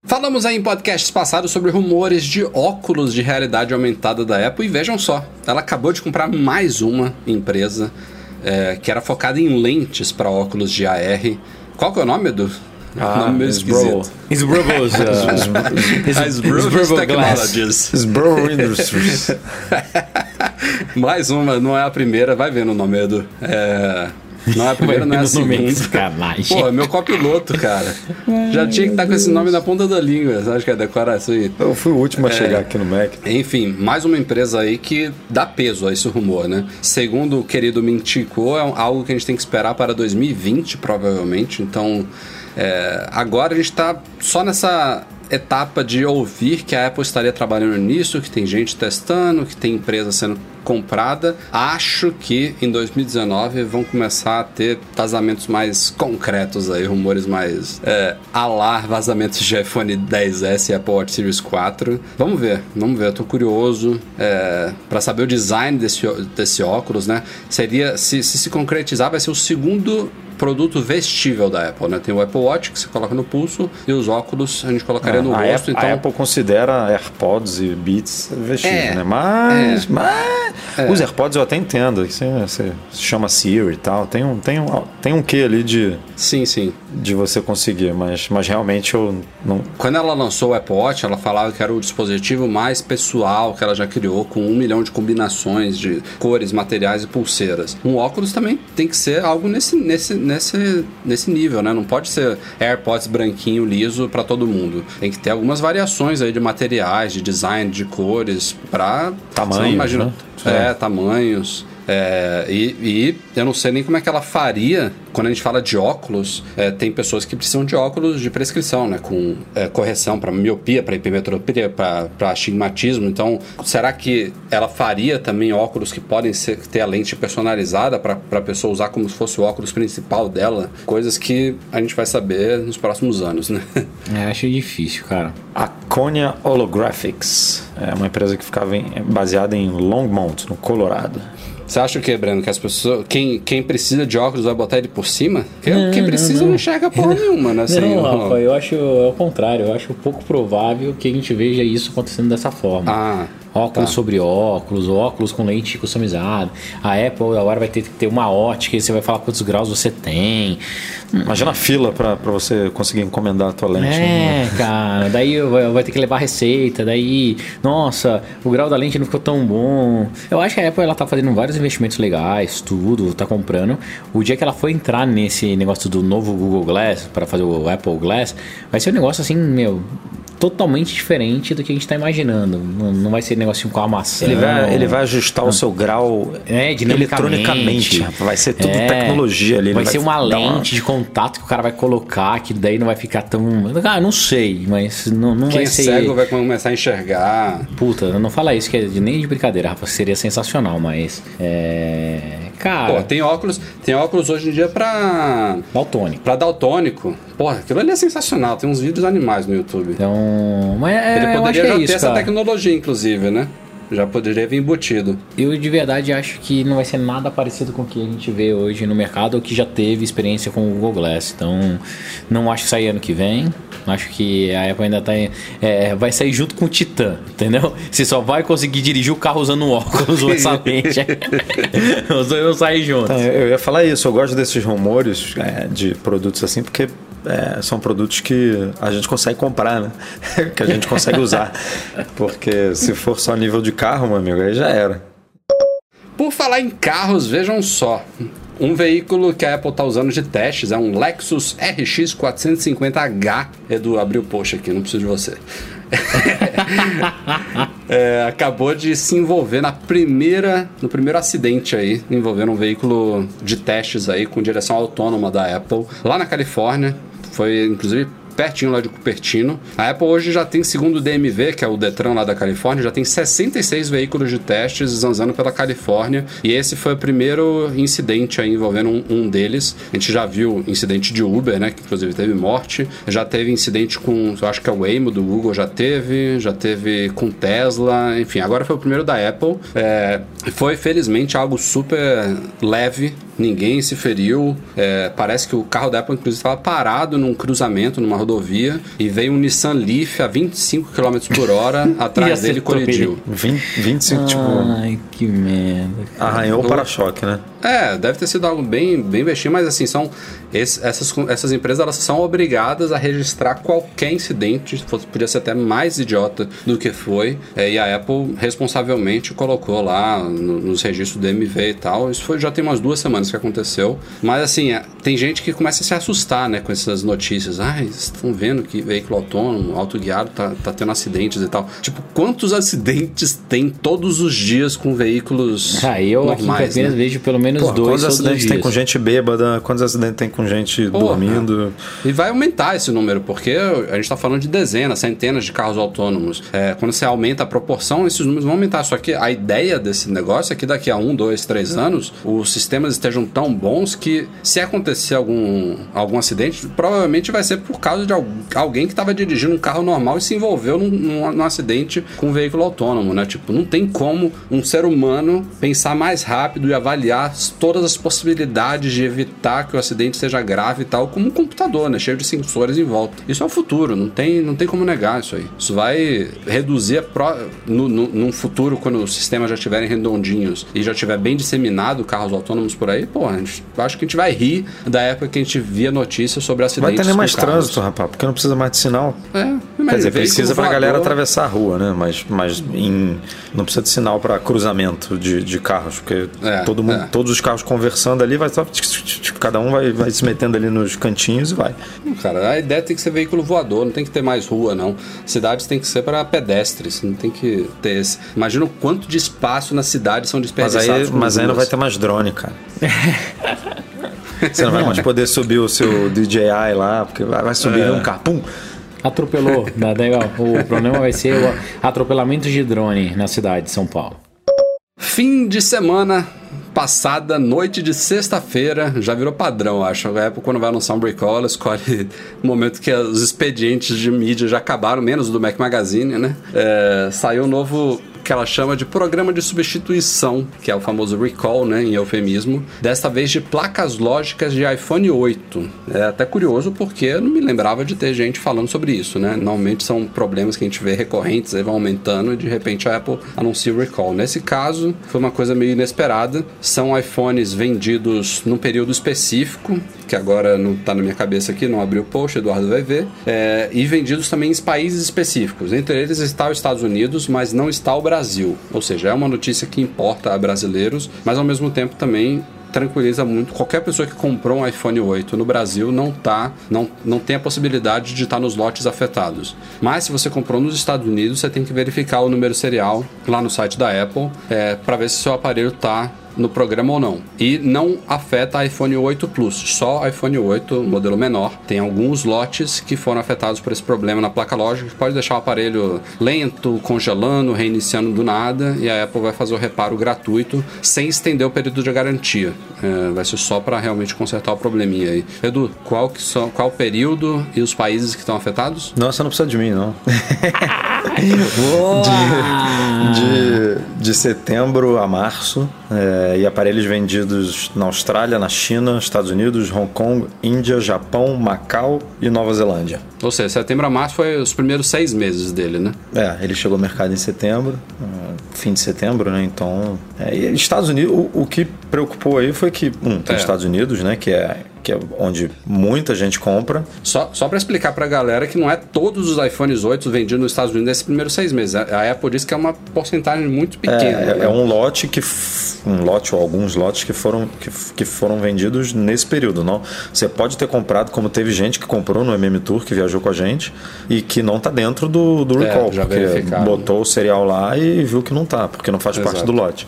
Falamos aí em podcasts passados sobre rumores de óculos de realidade aumentada da Apple e vejam só, ela acabou de comprar mais uma empresa é, que era focada em lentes para óculos de AR. Qual que é o nome, Edu? Ah, nome meio esquisito. Sbrobos. Sbrobos Technologies. Sbro Industries. mais uma, não é a primeira, vai vendo o nome, Edu. É... Não é a primeira, não é a segunda. Pô, meu copiloto, cara. Já tinha que estar tá com esse nome na ponta da língua. Acho que é decorar isso aí. Eu fui o último a é, chegar aqui no Mac. Enfim, mais uma empresa aí que dá peso a esse rumor, né? Segundo o querido Mintico, é algo que a gente tem que esperar para 2020, provavelmente. Então, é, agora a gente está só nessa etapa de ouvir que a Apple estaria trabalhando nisso, que tem gente testando, que tem empresa sendo comprada. Acho que em 2019 vão começar a ter vazamentos mais concretos aí, rumores mais é, alar vazamentos de iPhone 10S e Apple Watch Series 4. Vamos ver, vamos ver. Eu tô curioso é, para saber o design desse, desse óculos, né? Seria, se, se se concretizar, vai ser o segundo produto vestível da Apple, né? Tem o Apple Watch que você coloca no pulso e os óculos a gente colocaria no a, rosto. Apple, então, a Apple considera AirPods e Beats vestível, É, né? Mas, é. mas os AirPods eu até entendo. Você, você chama Siri e tal. Tem um, tem um, tem um quê ali de, sim, sim. de você conseguir, mas, mas realmente eu não. Quando ela lançou o Apple Watch, ela falava que era o dispositivo mais pessoal que ela já criou, com um milhão de combinações de cores, materiais e pulseiras. Um óculos também tem que ser algo nesse, nesse, nesse, nesse nível, né? Não pode ser AirPods branquinho, liso para todo mundo. Tem que ter algumas variações aí de materiais, de design, de cores, Você não imagina... né? É, tamanhos. É, e, e eu não sei nem como é que ela faria quando a gente fala de óculos. é, tem pessoas que precisam de óculos de prescrição, né? Com é, correção para miopia, para hipermetropia, para astigmatismo. Então, será que ela faria também óculos que podem ser, ter a lente personalizada para a pessoa usar como se fosse o óculos principal dela? Coisas que a gente vai saber nos próximos anos, né? É, acho difícil, cara. A Konya Holographics é uma empresa que ficava em- baseada em Longmont, no Colorado. Você acha o que, Breno? Que as pessoas. Quem, quem precisa de óculos vai botar ele por cima? Quem, quem precisa não, enxerga porra nenhuma, né? Assim, não, ó. Rafa, eu acho é o contrário. Eu acho pouco provável que a gente veja isso acontecendo dessa forma. Ah. Óculos tá. sobre óculos, óculos com lente customizada. A Apple agora vai ter que ter uma ótica e você vai falar quantos graus você tem. Imagina a fila para você conseguir encomendar a tua lente. né? É, cara, daí vai ter que levar receita, daí, nossa, o grau da lente não ficou tão bom. Eu acho que a Apple ela tá fazendo vários investimentos legais, tudo, tá comprando. O dia que ela for entrar nesse negócio do novo Google Glass para fazer o Apple Glass, vai ser um negócio assim, meu, totalmente diferente do que a gente tá imaginando. Não, não vai ser negocinho com a maçã. Ele vai, ele vai ajustar o seu grau É, eletronicamente. rapaz. Vai ser tudo É, tecnologia ali. ele Vai ser uma lente de contato que o cara vai colocar, que daí não vai ficar tão. Ah, não sei, mas não, não Quem vai é ser. cego vai começar a enxergar. Puta, não fala isso, que é de- nem de brincadeira, Rafa. Seria sensacional, mas. É. Cara, Pô, tem óculos, tem óculos hoje em dia pra. daltônico. pra daltônico. Porra, aquilo ali é sensacional. Tem uns vídeos animais no YouTube. Então. Mas é, Ele eu acho que poderia é já ter isso, essa cara. tecnologia, inclusive, né? Já poderia vir embutido. Eu de verdade acho que não vai ser nada parecido com o que a gente vê hoje no mercado ou que já teve experiência com o Google Glass. Então, não acho que sair ano que vem. Acho que a Apple ainda tá. é, vai sair junto com o Titan, entendeu? Você só vai conseguir dirigir o carro usando óculos ou essa lente. Os dois vão sair juntos. Então, eu eu ia falar isso, eu gosto desses rumores é, de produtos assim, porque é, são produtos que a gente consegue comprar, né? que a gente consegue usar. Porque se for só nível de carro, meu amigo, aí já era. Por falar em carros, vejam só. Um veículo que a Apple está usando de testes é um Lexus RX 450H. Edu, abriu o post aqui, não preciso de você. É, acabou de se envolver na primeira, no primeiro acidente aí, envolvendo um veículo de testes aí com direção autônoma da Apple, lá na Califórnia. Foi, inclusive, pertinho lá de Cupertino. A Apple hoje já tem, segundo o DMV, que é o Detran lá da Califórnia, já tem 66 veículos de testes zanzando pela Califórnia. E esse foi o primeiro incidente aí envolvendo um, um deles. A gente já viu incidente de Uber, né? Que inclusive teve morte. Já teve incidente com, eu acho que é o Waymo do Google, já teve. Já teve com Tesla. Enfim, agora foi o primeiro da Apple. É, foi, felizmente, algo super leve. Ninguém se feriu. É, parece que o carro da Apple, inclusive, estava parado num cruzamento, numa rodovia, e veio um Nissan Leaf a 25 km por hora atrás E dele e colidiu. 20, 25, tipo, Ai, que merda. arranhou o para-choque, né? É, deve ter sido algo bem, bem bestinho, mas assim, são esse- essas, essas empresas elas são obrigadas a registrar qualquer incidente, fosse- podia ser até mais idiota do que foi, é, e a Apple responsavelmente colocou lá no- nos registros do MV e tal, isso foi, já tem umas duas semanas que aconteceu, mas assim, é, tem gente que começa a se assustar, né, com essas notícias, ai, vocês estão vendo que veículo autônomo, autoguiado tá, tá tendo acidentes e tal, tipo, quantos acidentes tem todos os dias com veículos Ah, eu aqui em normais, Campinas né? vejo pelo menos Pô, dois quantos acidentes tem com gente bêbada, quantos acidentes tem com gente Porra. dormindo. E vai aumentar esse número, porque a gente está falando de dezenas, centenas de carros autônomos. É, quando você aumenta a proporção, esses números vão aumentar. Só que a ideia desse negócio é que daqui a um, dois, três anos, os sistemas estejam tão bons que se acontecer algum, algum acidente, provavelmente vai ser por causa de al- alguém que estava dirigindo um carro normal e se envolveu num, num- num acidente com um veículo autônomo, né? Tipo, não tem como um ser humano pensar mais rápido e avaliar todas as possibilidades de evitar que o acidente seja grave e tal, como um computador, né? Cheio de sensores em volta. Isso é o futuro, não tem, não tem como negar isso aí. Isso vai reduzir a pro, no, no, num futuro, quando os sistemas já estiverem redondinhos e já estiver bem disseminado carros autônomos por aí, pô, a gente, acho que a gente vai rir da época que a gente via notícias sobre acidentes. Vai ter nem mais trânsito, rapaz, porque não precisa mais de sinal. É, Quer dizer, precisa pra voador- galera atravessar a rua, né? Mas, mas em- não precisa de sinal para cruzamento de, de carros, porque É, todo mundo, é. todos os carros conversando ali, vai só. Cada um vai, vai se metendo ali nos cantinhos e vai. Cara, a ideia tem que ser veículo voador, não tem que ter mais rua, não. Cidades tem que ser para pedestres, não tem que ter esse. Imagina o quanto de espaço nas cidades são Mas desperdiçados. aí, com mas aí não vai ter mais drone, cara. Você não vai mais poder subir o seu DJI lá, porque vai, vai subir um carro. Pum! Atropelou. Dá- daí, ó, o problema vai ser o atropelamento de drone na cidade de São Paulo. Fim de semana passada, noite de sexta-feira, já virou padrão, acho. A Apple, quando vai anunciar um recall, ela escolhe o momento que os expedientes de mídia já acabaram, menos o do Mac Magazine, né? É, saiu um novo que ela chama de programa de substituição, que é o famoso recall, né, em eufemismo, desta vez de placas lógicas de iPhone 8. É até curioso porque eu não me lembrava de ter gente falando sobre isso, né? Normalmente são problemas que a gente vê recorrentes, aí vão aumentando e de repente a Apple anuncia o recall. Nesse caso, foi uma coisa meio inesperada. São iPhones vendidos num período específico, que agora não tá na minha cabeça aqui, não abri o post, Eduardo vai ver, é, e vendidos também em países específicos. Entre eles está os Estados Unidos, mas não está o Brasil. Ou seja, é uma notícia que importa a brasileiros, mas ao mesmo tempo também tranquiliza muito. Qualquer pessoa que comprou um iPhone 8 no Brasil não tá, não, não tem a possibilidade de estar nos lotes afetados. Mas se você comprou nos Estados Unidos, você tem que verificar o número serial lá no site da Apple é, para ver se seu aparelho está no programa ou não. E não afeta iPhone 8 Plus, só iPhone 8, modelo menor. Tem alguns lotes que foram afetados por esse problema na placa lógica, que pode deixar o aparelho lento, congelando, reiniciando do nada, e a Apple vai fazer o reparo gratuito sem estender o período de garantia. É, vai ser só para realmente consertar o probleminha aí. Edu, qual, que são, qual o período e os países que estão afetados? Não, você não precisa de mim, não. Boa! de, de setembro a março é, e aparelhos vendidos na Austrália, na China, Estados Unidos, Hong Kong, Índia, Japão, Macau e Nova Zelândia. Ou seja, setembro a março foi os primeiros seis meses dele, né? É, ele chegou ao mercado em setembro, fim de setembro, né? Então, é, e Estados Unidos, o, o que preocupou aí foi que, um, tem É. os Estados Unidos, né? Que é, que é onde muita gente compra. Só, só para explicar pra galera que não é todos os iPhones 8 vendidos nos Estados Unidos nesses primeiros seis meses. A a Apple disse que é uma porcentagem muito pequena. É, né? é um lote que um lote ou alguns lotes que foram que, que foram vendidos nesse período, não. Você pode ter comprado, como teve gente que comprou no MM Tour que viajou com a gente e que não tá dentro do, do É, recall, já porque botou o serial lá e viu que não tá, porque não faz parte Exato. do lote.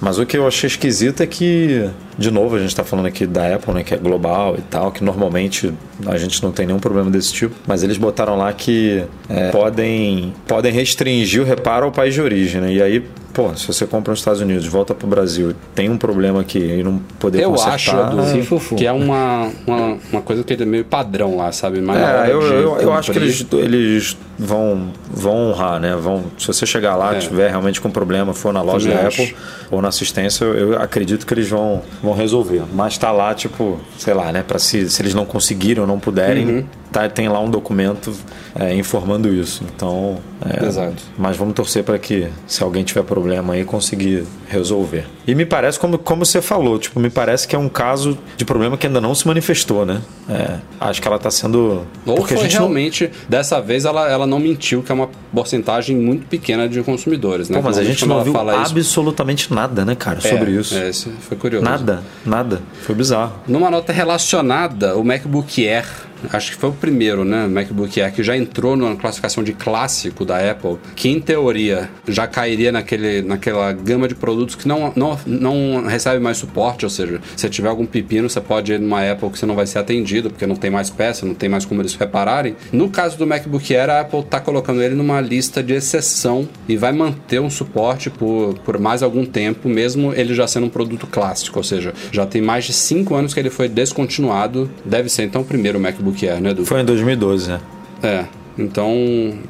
Mas o que eu achei esquisito é que, de novo, a gente está falando aqui da Apple, né, que é global e tal, que normalmente a gente não tem nenhum problema desse tipo, mas eles botaram lá que é, podem, podem restringir o reparo ao país de origem, né? E aí, pô, se você compra nos Estados Unidos, volta pro Brasil, e tem um problema aqui e não poder Eu consertar... acho, Edu, Se fufu. que é uma, uma, uma coisa que é meio padrão lá, sabe? Mas É, eu, eu, eu acho que eles, eles vão, vão honrar, né? Vão, se você chegar lá, É. tiver realmente com problema, for na loja Também da acho. Apple ou na assistência, eu, eu acredito que eles vão, vão resolver. Mas tá lá, tipo, sei lá, né? Pra se, se eles não conseguirem ou não puderem, Uhum. Tá, tem lá um documento é, informando isso. Então, é, Exato. mas vamos torcer para que, se alguém tiver problema aí, conseguir resolver. E me parece, como, como você falou, tipo, me parece que é um caso de problema que ainda não se manifestou, né? É, acho que ela tá sendo. Ou porque foi a gente não- realmente, dessa vez ela, ela não mentiu, que é uma porcentagem muito pequena de consumidores, né? Pô, mas a gente não ela fala isso- absolutamente nada, né, cara, É, sobre isso. É, isso foi curioso. Nada, nada. Foi bizarro. Numa nota relacionada, o MacBook Air, acho que foi o primeiro, né? MacBook Air que já entrou na classificação de clássico da Apple, que em teoria já cairia naquele, naquela gama de produtos que não, não, não recebe mais suporte, ou seja, se tiver algum pepino, você pode ir numa Apple que você não vai ser atendido, porque não tem mais peça, não tem mais como eles repararem. No caso do MacBook Air, a Apple está colocando ele numa lista de exceção e vai manter um suporte por, por mais algum tempo, mesmo ele já sendo um produto clássico, ou seja, já tem mais de 5 anos que ele foi descontinuado. Deve ser então o primeiro MacBook Air, né, Edu? Foi em 2012, né? É. Então,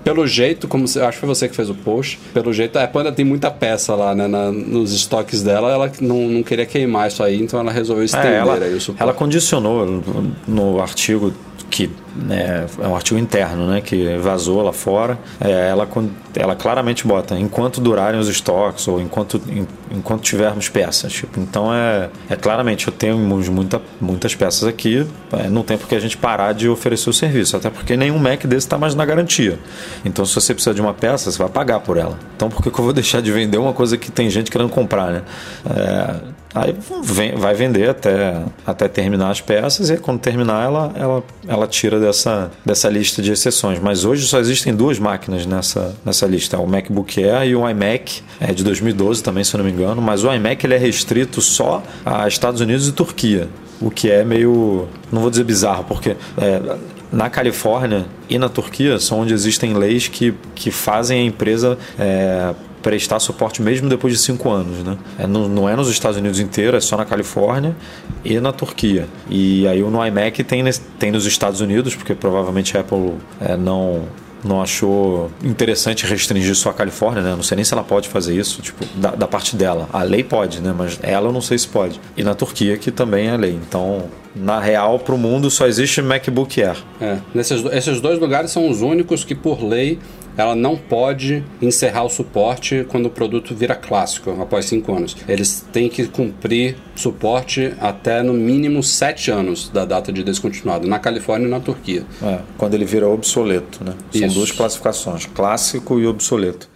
pelo jeito, como acho que foi você que fez o post, pelo jeito a Apple ainda tem muita peça lá, né, na- nos estoques dela, ela não, não queria queimar isso aí, então ela resolveu estender É, ela, aí o suporte. ela condicionou no, no artigo que né, é um artigo interno, né, que vazou lá fora. É, ela, ela claramente bota enquanto durarem os estoques ou enquanto, em- enquanto tivermos peças. Tipo, então é, é claramente eu tenho muita, muitas peças aqui, é, não tem por que a gente parar de oferecer o serviço, até porque nenhum Mac desse está mais na garantia. Então se você precisa de uma peça, você vai pagar por ela. Então por que, que eu vou deixar de vender uma coisa que tem gente querendo comprar, né? É, Aí vem- vai vender até, até terminar as peças e quando terminar ela, ela, ela tira dessa, dessa lista de exceções. Mas hoje só existem duas máquinas nessa, nessa lista, o MacBook Air e o iMac, é de 2012 também, se eu não me engano. Mas o iMac ele é restrito só a Estados Unidos e Turquia, o que é meio, não vou dizer bizarro, porque é, na Califórnia e na Turquia são onde existem leis que, que fazem a empresa é, prestar suporte mesmo depois de cinco anos, né? É, não, não é nos Estados Unidos inteiro, é só na Califórnia e na Turquia. E aí no iMac tem, tem nos Estados Unidos, porque provavelmente a Apple é, não não achou interessante restringir só a Califórnia, né? Não sei nem se ela pode fazer isso, tipo, da, da parte dela. A lei pode, né? Mas ela eu não sei se pode. E na Turquia que também é lei. Então, na real, para o mundo só existe MacBook Air. É, nesses, esses dois lugares são os únicos que, por lei, ela não pode encerrar o suporte quando o produto vira clássico, após cinco anos. Eles têm que cumprir suporte até no mínimo sete anos da data de descontinuado, na Califórnia e na Turquia. É, quando ele vira obsoleto, né? São Isso. duas classificações, clássico e obsoleto.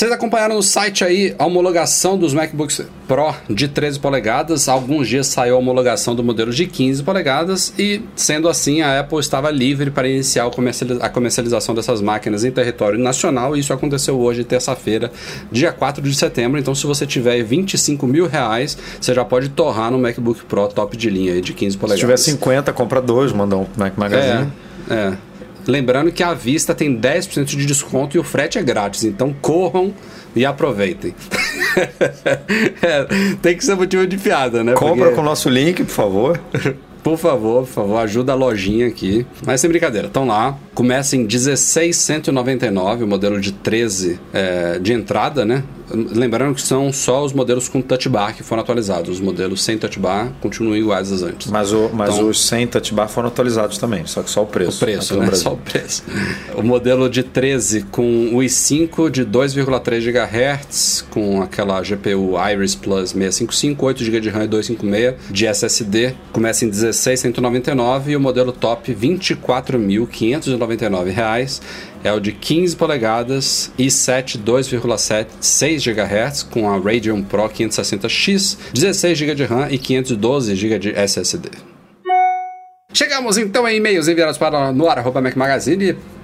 Vocês acompanharam no site aí a homologação dos MacBooks Pro de 13 polegadas. Há alguns dias saiu a homologação do modelo de 15 polegadas e, sendo assim, a Apple estava livre para iniciar a comercialização dessas máquinas em território nacional. Isso aconteceu hoje, terça-feira, dia 4 de setembro. Então, se você tiver 25 mil reais, você já pode torrar no MacBook Pro top de linha aí de 15 Se polegadas. tiver 50, compra dois, manda um Mac Magazine. É, é. Lembrando que a vista tem 10% de desconto e o frete é grátis, então corram e aproveitem. É, tem que ser motivo de piada, né? Compra Porque- com o nosso link, por favor. Por favor, por favor, ajuda a lojinha aqui. Mas sem brincadeira, estão lá. Começa em 16,199, o modelo de 13 é, de entrada, né? Lembrando que são só os modelos com touch bar que foram atualizados. Os modelos sem touch bar continuam iguais aos antes. Mas, o, mas Então- os sem touch bar foram atualizados também, só que só o preço. O preço, né? Só o preço. O modelo de 13 com o i5 de 2,3 GHz, com aquela GPU Iris Plus 655, 8 GB de RAM e 256 de SSD, começa em 16,199 e o modelo top 24.599 reais. É o de 15 polegadas, i7 2,7 6 GHz com a Radeon Pro 560X, 16 GB de RAM e 512 GB de SSD. Chegamos então em e-mails enviados para no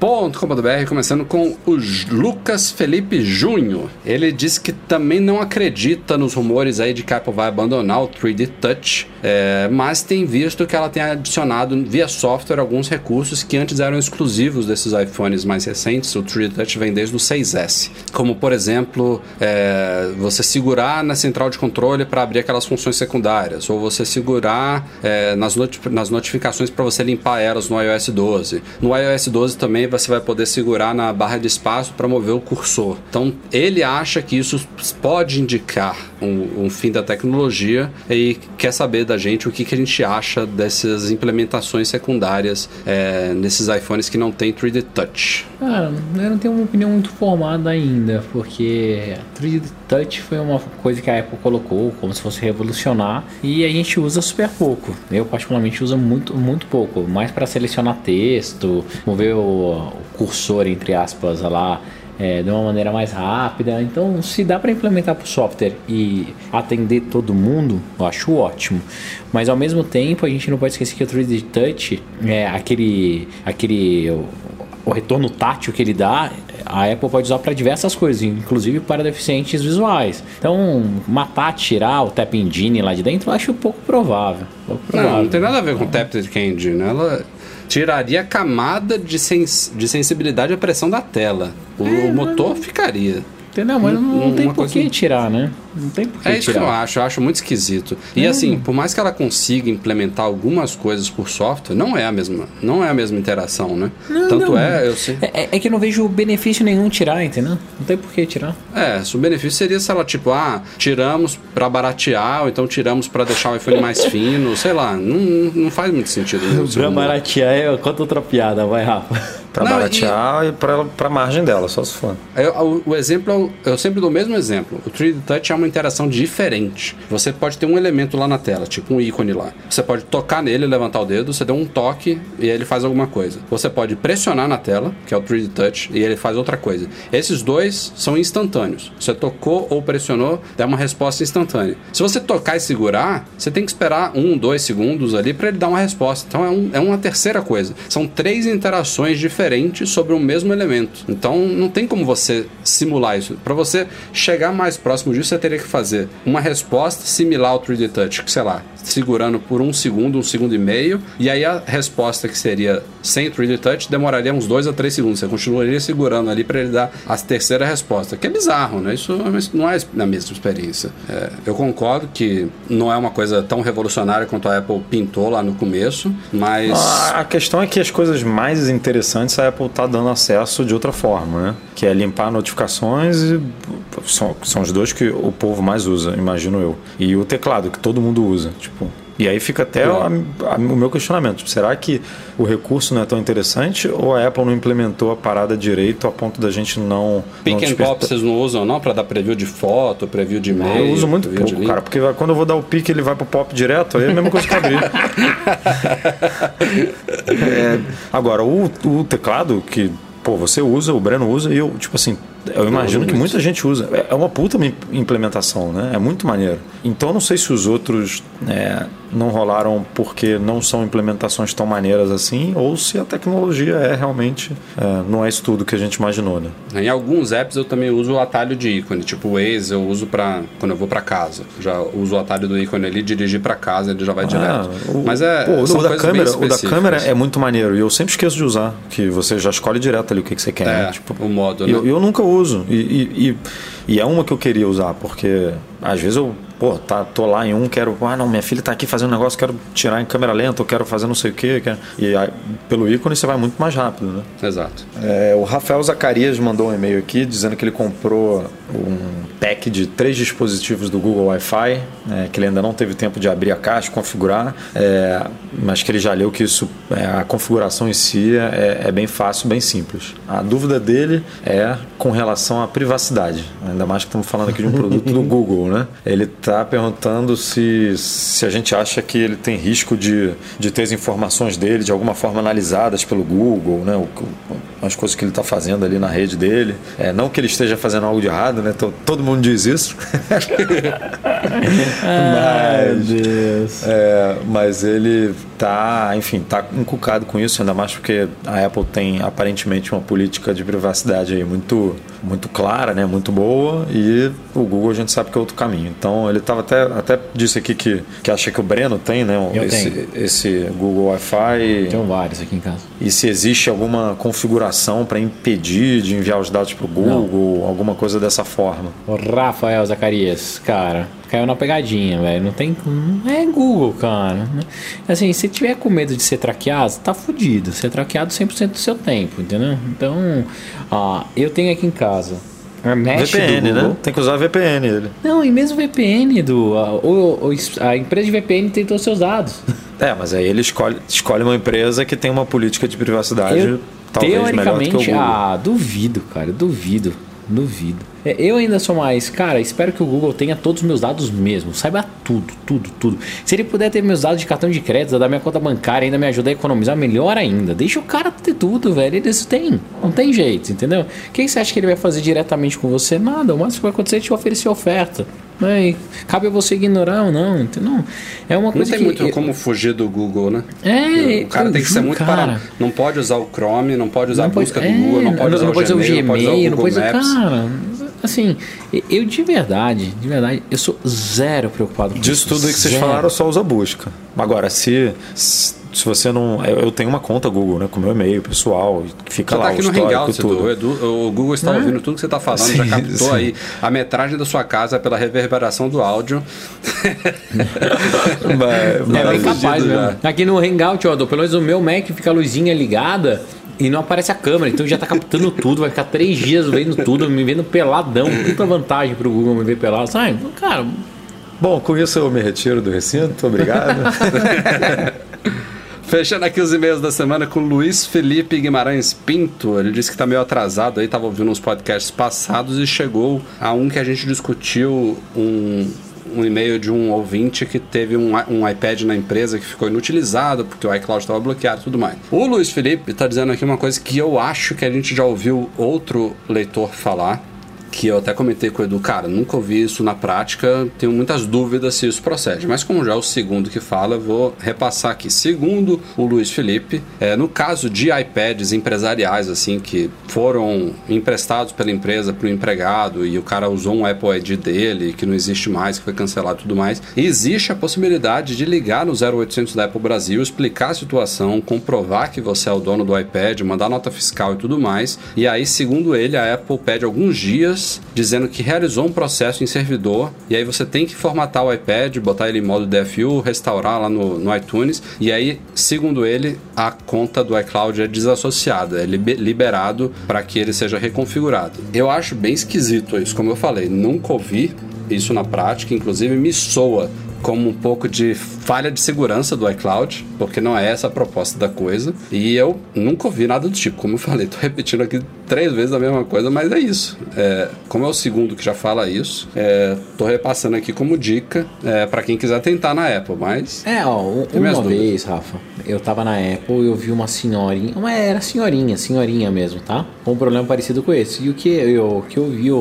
macmagazine.com.br, começando com o Lucas Felipe Júnior. Ele disse que também não acredita nos rumores aí de que a Apple vai abandonar o 3D Touch, é, mas tem visto que ela tem adicionado via software alguns recursos que antes eram exclusivos desses iPhones mais recentes. O 3D Touch vem desde o 6S, como por exemplo, é, você segurar na central de controle para abrir aquelas funções secundárias, ou você segurar é, nas, noti- nas notificações para você limpar elas no iOS 12. No iOS 12 também você vai poder segurar na barra de espaço para mover o cursor. Então ele acha que isso pode indicar um, um fim da tecnologia e quer saber da gente o que, que a gente acha dessas implementações secundárias é, nesses iPhones que não tem 3D Touch. Cara, eu não tenho uma opinião muito formada ainda, porque 3D Touch foi uma coisa que a Apple colocou como se fosse revolucionar e a gente usa super pouco. Eu particularmente uso muito, muito pouco, mais para selecionar texto, mover o, o cursor entre aspas lá é, de uma maneira mais rápida. Então, se dá para implementar para o software e atender todo mundo, eu acho ótimo. Mas ao mesmo tempo, a gente não pode esquecer que o 3D Touch é aquele aquele o, o retorno tátil que ele dá, a Apple pode usar para diversas coisas, inclusive para deficientes visuais. Então, matar, tirar o Tap Engine lá de dentro, eu acho pouco provável. Pouco Não, provável. não tem nada a ver com Tapped Candy, né? Ela tiraria a camada de, sens de sensibilidade à pressão da tela. O, o motor ficaria. Entendeu? Mas não, tem por coisa- que tirar, né? Não tem por que É isso que eu tirar. acho, eu acho muito esquisito. E assim, por mais que ela consiga implementar algumas coisas por software, não é a mesma, não é a mesma interação, né? Não, Tanto não. é, eu sei. É, é- é que eu não vejo benefício nenhum tirar, entendeu? Não tem por que tirar. É, se o benefício seria se ela, tipo, ah, tiramos pra baratear, ou então tiramos pra deixar o iPhone mais fino, sei lá, não, não faz muito sentido. né, o segundo modo. é. Conta outra piada, vai, Rafa. Não, baratear e, pra, pra margem dela, só se for. Eu- o, o exemplo, é o- eu sempre dou o mesmo exemplo. O 3D Touch é uma interação diferente. Você pode ter um elemento lá na tela, tipo um ícone lá. Você pode tocar nele, levantar o dedo, você dá um toque e ele faz alguma coisa. Você pode pressionar na tela, que é o 3D Touch, e ele faz outra coisa. Esses dois são instantâneos. Você tocou ou pressionou, dá uma resposta instantânea. Se você tocar e segurar, você tem que esperar um, dois segundos ali para ele dar uma resposta. Então é, um- é uma terceira coisa. São três interações diferentes sobre o mesmo elemento. Então não tem como você simular isso. Para você chegar mais próximo disso, você teria que fazer uma resposta similar ao 3D Touch, que sei lá, segurando por um segundo, um segundo e meio, e aí a resposta que seria sem 3D Touch demoraria uns dois a três segundos. Você continuaria segurando ali para ele dar a terceira resposta, que é bizarro, né? Isso não é a mesma experiência. É, eu concordo que não é uma coisa tão revolucionária quanto a Apple pintou lá no começo, mas A a questão é que as coisas mais interessantes a Apple tá dando acesso de outra forma, né? Que é limpar notificações e são, são os dois que o povo mais usa, imagino eu. E o teclado, que todo mundo usa. Tipo, e aí fica até a- a- o meu questionamento. Tipo, será que o recurso não é tão interessante ou a Apple não implementou a parada direito a ponto da gente não. não Pick and despertar- Pop vocês não usam não para dar preview de foto, preview de e-mail? Eu uso muito pouco, cara, porque quando eu vou dar o pique ele vai pro pop direto, aí é a mesma coisa que abrir. É, agora, o, o teclado que, pô, você usa, o Breno usa, e eu, tipo assim, eu imagino que muita gente usa. É- É uma puta im- implementação, né? É muito maneiro. Então eu não sei se os outros é, não rolaram porque não são implementações tão maneiras assim, ou se a tecnologia é realmente. é, não é isso tudo que a gente imaginou, né? Em alguns apps eu também uso o atalho de ícone, tipo o Waze eu uso para quando eu vou para casa. Já uso o atalho do ícone ali, dirigir para casa, ele já vai direto. Ah, o- Mas é Pô, o, da câmera, o da câmera é muito maneiro e eu sempre esqueço de usar, que você já escolhe direto ali o que, que você quer. É, né? Tipo, o modo, né? eu, eu nunca uso. E, e, e- e é uma que eu queria usar, porque às vezes eu, pô, tá, tô lá em um, quero, ah, não, minha filha tá aqui fazendo um negócio, quero tirar em câmera lenta, eu quero fazer não sei o quê. quero- E aí, pelo ícone você vai muito mais rápido, né? Exato. É, o Rafael Zacarias mandou um e-mail aqui dizendo que ele comprou um pack de três dispositivos do Google Wi-Fi, é, que ele ainda não teve tempo de abrir a caixa, configurar, é, mas que ele já leu que isso, é, a configuração em si é, é bem fácil, bem simples. A dúvida dele é com relação à privacidade, ainda mais que estamos falando aqui de um produto do Google, né? Ele está perguntando se, se a gente acha que ele tem risco de, de ter as informações dele de alguma forma analisadas pelo Google, né? O, as coisas que ele está fazendo ali na rede dele. É, não que ele esteja fazendo algo de errado, né? To- Todo mundo diz isso. mas, Deus. é, mas ele tá, enfim, tá encucado com isso, ainda mais porque a Apple tem aparentemente uma política de privacidade aí muito, muito clara, né? Muito boa, e o Google a gente sabe que é outro caminho. Então ele tava até, até disse aqui que, que acha que o Breno tem, né? Eu esse, tenho. esse Google Wi-Fi. Tenho vários aqui em casa. E se existe alguma configuração para impedir de enviar os dados para o Google, alguma coisa dessa forma. O Rafael Zacarias, cara, caiu na pegadinha, velho. Não tem. Não é Google, cara. Assim, se tiver com medo de ser traqueado, tá fudido. Ser traqueado 100% do seu tempo, entendeu? Então, ó, eu tenho aqui em casa. A mesh VPN, né? Tem que usar VPN ele. Não, e mesmo VPN do. A, o- a empresa de VPN os seus dados. É, mas aí ele escolhe, escolhe uma empresa que tem uma política de privacidade Eu, talvez melhor do que o Google. ah, duvido, cara, duvido, duvido. É, Eu ainda sou mais, cara, espero que o Google tenha todos os meus dados mesmo, saiba tudo, tudo, tudo. Se ele puder ter meus dados de cartão de crédito, da minha conta bancária, ainda me ajudar a economizar, melhor ainda. Deixa o cara ter tudo, velho, eles têm, não tem jeito, entendeu? O que você acha que ele vai fazer diretamente com você? Nada, o máximo que vai acontecer é te oferecer oferta. Né? Cabe a você ignorar ou não, entendeu? É uma Não coisa tem que... muito como fugir do Google, né? É, o cara tem que ser muito cara. parado. Não pode usar o Chrome, não pode usar a Não pode- busca é, do Google, não pode usar o pode Gmail, não pode usar o não Google pode usar- Maps. Cara, assim, eu de verdade, de verdade, eu sou zero preocupado com Disso isso. tudo aí que vocês Zero. falaram, só usa busca. Agora, se, se você não. Eu tenho uma conta Google, né? Com meu e-mail pessoal, que fica Você lá tá aqui o no Hangout, tudo. Edu. Edu, O Google está ouvindo tudo que você está falando, já Sim, captou sim. aí a metragem da sua casa pela reverberação do áudio. Mas- É mas- bem capaz mesmo. Aqui no Hangout, ó, pelo menos o meu Mac fica a luzinha ligada e não aparece a câmera. Então já tá captando tudo, vai ficar três dias vendo tudo, me vendo peladão. Puta vantagem pro Google me ver pelado. Sabe? Cara, Bom, com isso eu me retiro do recinto, obrigado. Fechando aqui os e-mails da semana com Luiz Felipe Guimarães Pinto. Ele disse que tá meio atrasado aí, tava ouvindo uns podcasts passados e chegou a um que a gente discutiu um, um e-mail de um ouvinte que teve um, um iPad na empresa que ficou inutilizado porque o iCloud estava bloqueado e tudo mais. O Luiz Felipe tá dizendo aqui uma coisa que eu acho que a gente já ouviu outro leitor falar. Que eu até comentei com o Edu, cara, nunca ouvi isso na prática, tenho muitas dúvidas se isso procede. Mas como já é o segundo que fala, vou repassar aqui. Segundo o Luiz Felipe, é, no caso de iPads empresariais, assim, que foram emprestados pela empresa para o empregado e o cara usou um Apple ID dele, que não existe mais, que foi cancelado e tudo mais, existe a possibilidade de ligar no 0800 da Apple Brasil, explicar a situação, comprovar que você é o dono do iPad, mandar nota fiscal e tudo mais. E aí, segundo ele, a Apple pede alguns dias dizendo que realizou um processo em servidor e aí você tem que formatar o iPad, botar ele em modo DFU, restaurar lá no, no iTunes e aí, segundo ele, a conta do iCloud é desassociada, é libe- liberado para que ele seja reconfigurado. Eu acho bem esquisito isso, como eu falei, nunca ouvi isso na prática, inclusive me soa como um pouco de falha de segurança do iCloud, porque não é essa a proposta da coisa. E eu nunca ouvi nada do tipo, como eu falei, tô repetindo aqui três vezes a mesma coisa, mas é isso. É, como é o segundo que já fala isso, é, tô repassando aqui como dica é, para quem quiser tentar na Apple, mas É, ó, um- uma dúvidas. vez, Rafa, eu tava na Apple e eu vi uma senhorinha, uma era senhorinha, senhorinha mesmo, tá? Com um problema parecido com esse. E o que eu, o que eu vi o,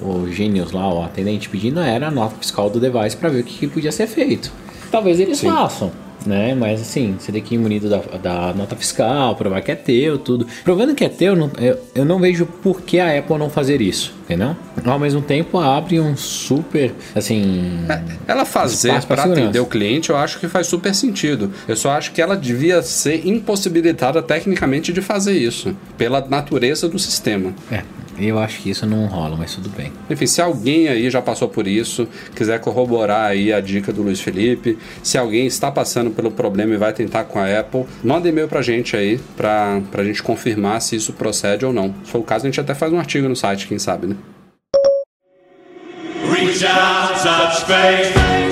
o Genius lá, o atendente pedindo era a nota fiscal do device pra ver o que, que podia ser feito. Talvez eles Sim. façam. Né? Mas assim, você tem que ir munido da, da nota fiscal, provar que é teu, tudo. Provando que é teu, não- eu, eu não vejo por que a Apple não fazer isso, entendeu? Ao mesmo tempo, abre um super, assim... Ela fazer para atender o cliente, eu acho que faz super sentido. Eu só acho que ela devia ser impossibilitada tecnicamente de fazer isso, pela natureza do sistema. É, eu acho que isso não rola, mas tudo bem. Enfim, se alguém aí já passou por isso, quiser corroborar aí a dica do Luiz Felipe, se alguém está passando pelo problema e vai tentar com a Apple, manda e-mail pra gente aí, pra, pra gente confirmar se isso procede ou não. Se for o caso, a gente até faz um artigo no site, quem sabe, né? Reach out, touch space.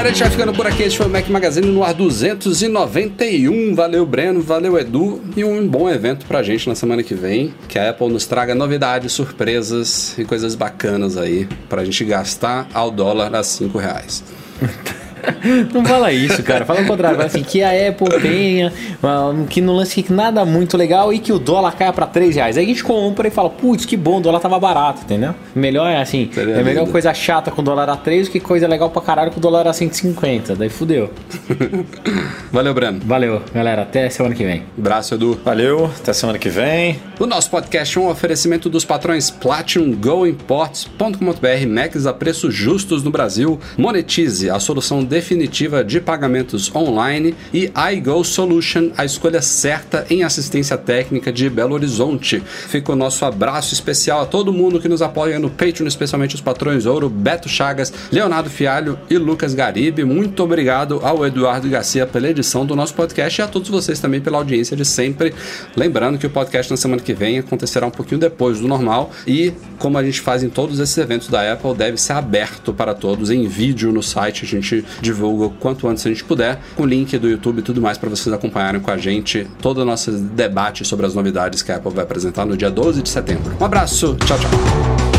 Galera, a gente vai ficando por aqui. Este foi o Mac Magazine no ar 291. Valeu, Breno, valeu, Edu. E um bom evento pra gente na semana que vem. Que a Apple nos traga novidades, surpresas e coisas bacanas aí pra gente gastar ao dólar a 5 reais. Não fala isso, cara. Fala o contrário. Fala assim, que a Apple tenha, ah, que não lance nada muito legal e que o dólar caia pra 3 reais. Aí a gente compra e fala, putz, que bom, o dólar tava barato, entendeu? Melhor é assim, Seria é melhor lindo. coisa chata com o dólar a 3 do que coisa legal pra caralho com o dólar a 150. Daí fudeu. Valeu, Breno. Valeu, galera. Até semana que vem. Abraço, Edu. Valeu, até semana que vem. O nosso podcast é um oferecimento dos patrões Platinum Go Imports.com.br, Macs a preços justos no Brasil, Monetize, a solução definitiva de pagamentos online e iGo Solution, a escolha certa em assistência técnica de Belo Horizonte. Fica o nosso abraço especial a todo mundo que nos apoia no Patreon, especialmente os patrões Ouro, Beto Chagas, Leonardo Fialho e Lucas Garibe. Muito obrigado ao Eduardo Garcia pela edição do nosso podcast e a todos vocês também pela audiência de sempre. Lembrando que o podcast na semana que vem acontecerá um pouquinho depois do normal e, como a gente faz em todos esses eventos da Apple, deve ser aberto para todos em vídeo no site. A gente divulga o quanto antes a gente puder, com link do YouTube e tudo mais para vocês acompanharem com a gente todo o nosso debate sobre as novidades que a Apple vai apresentar no dia 12 de setembro. Um abraço, tchau, tchau.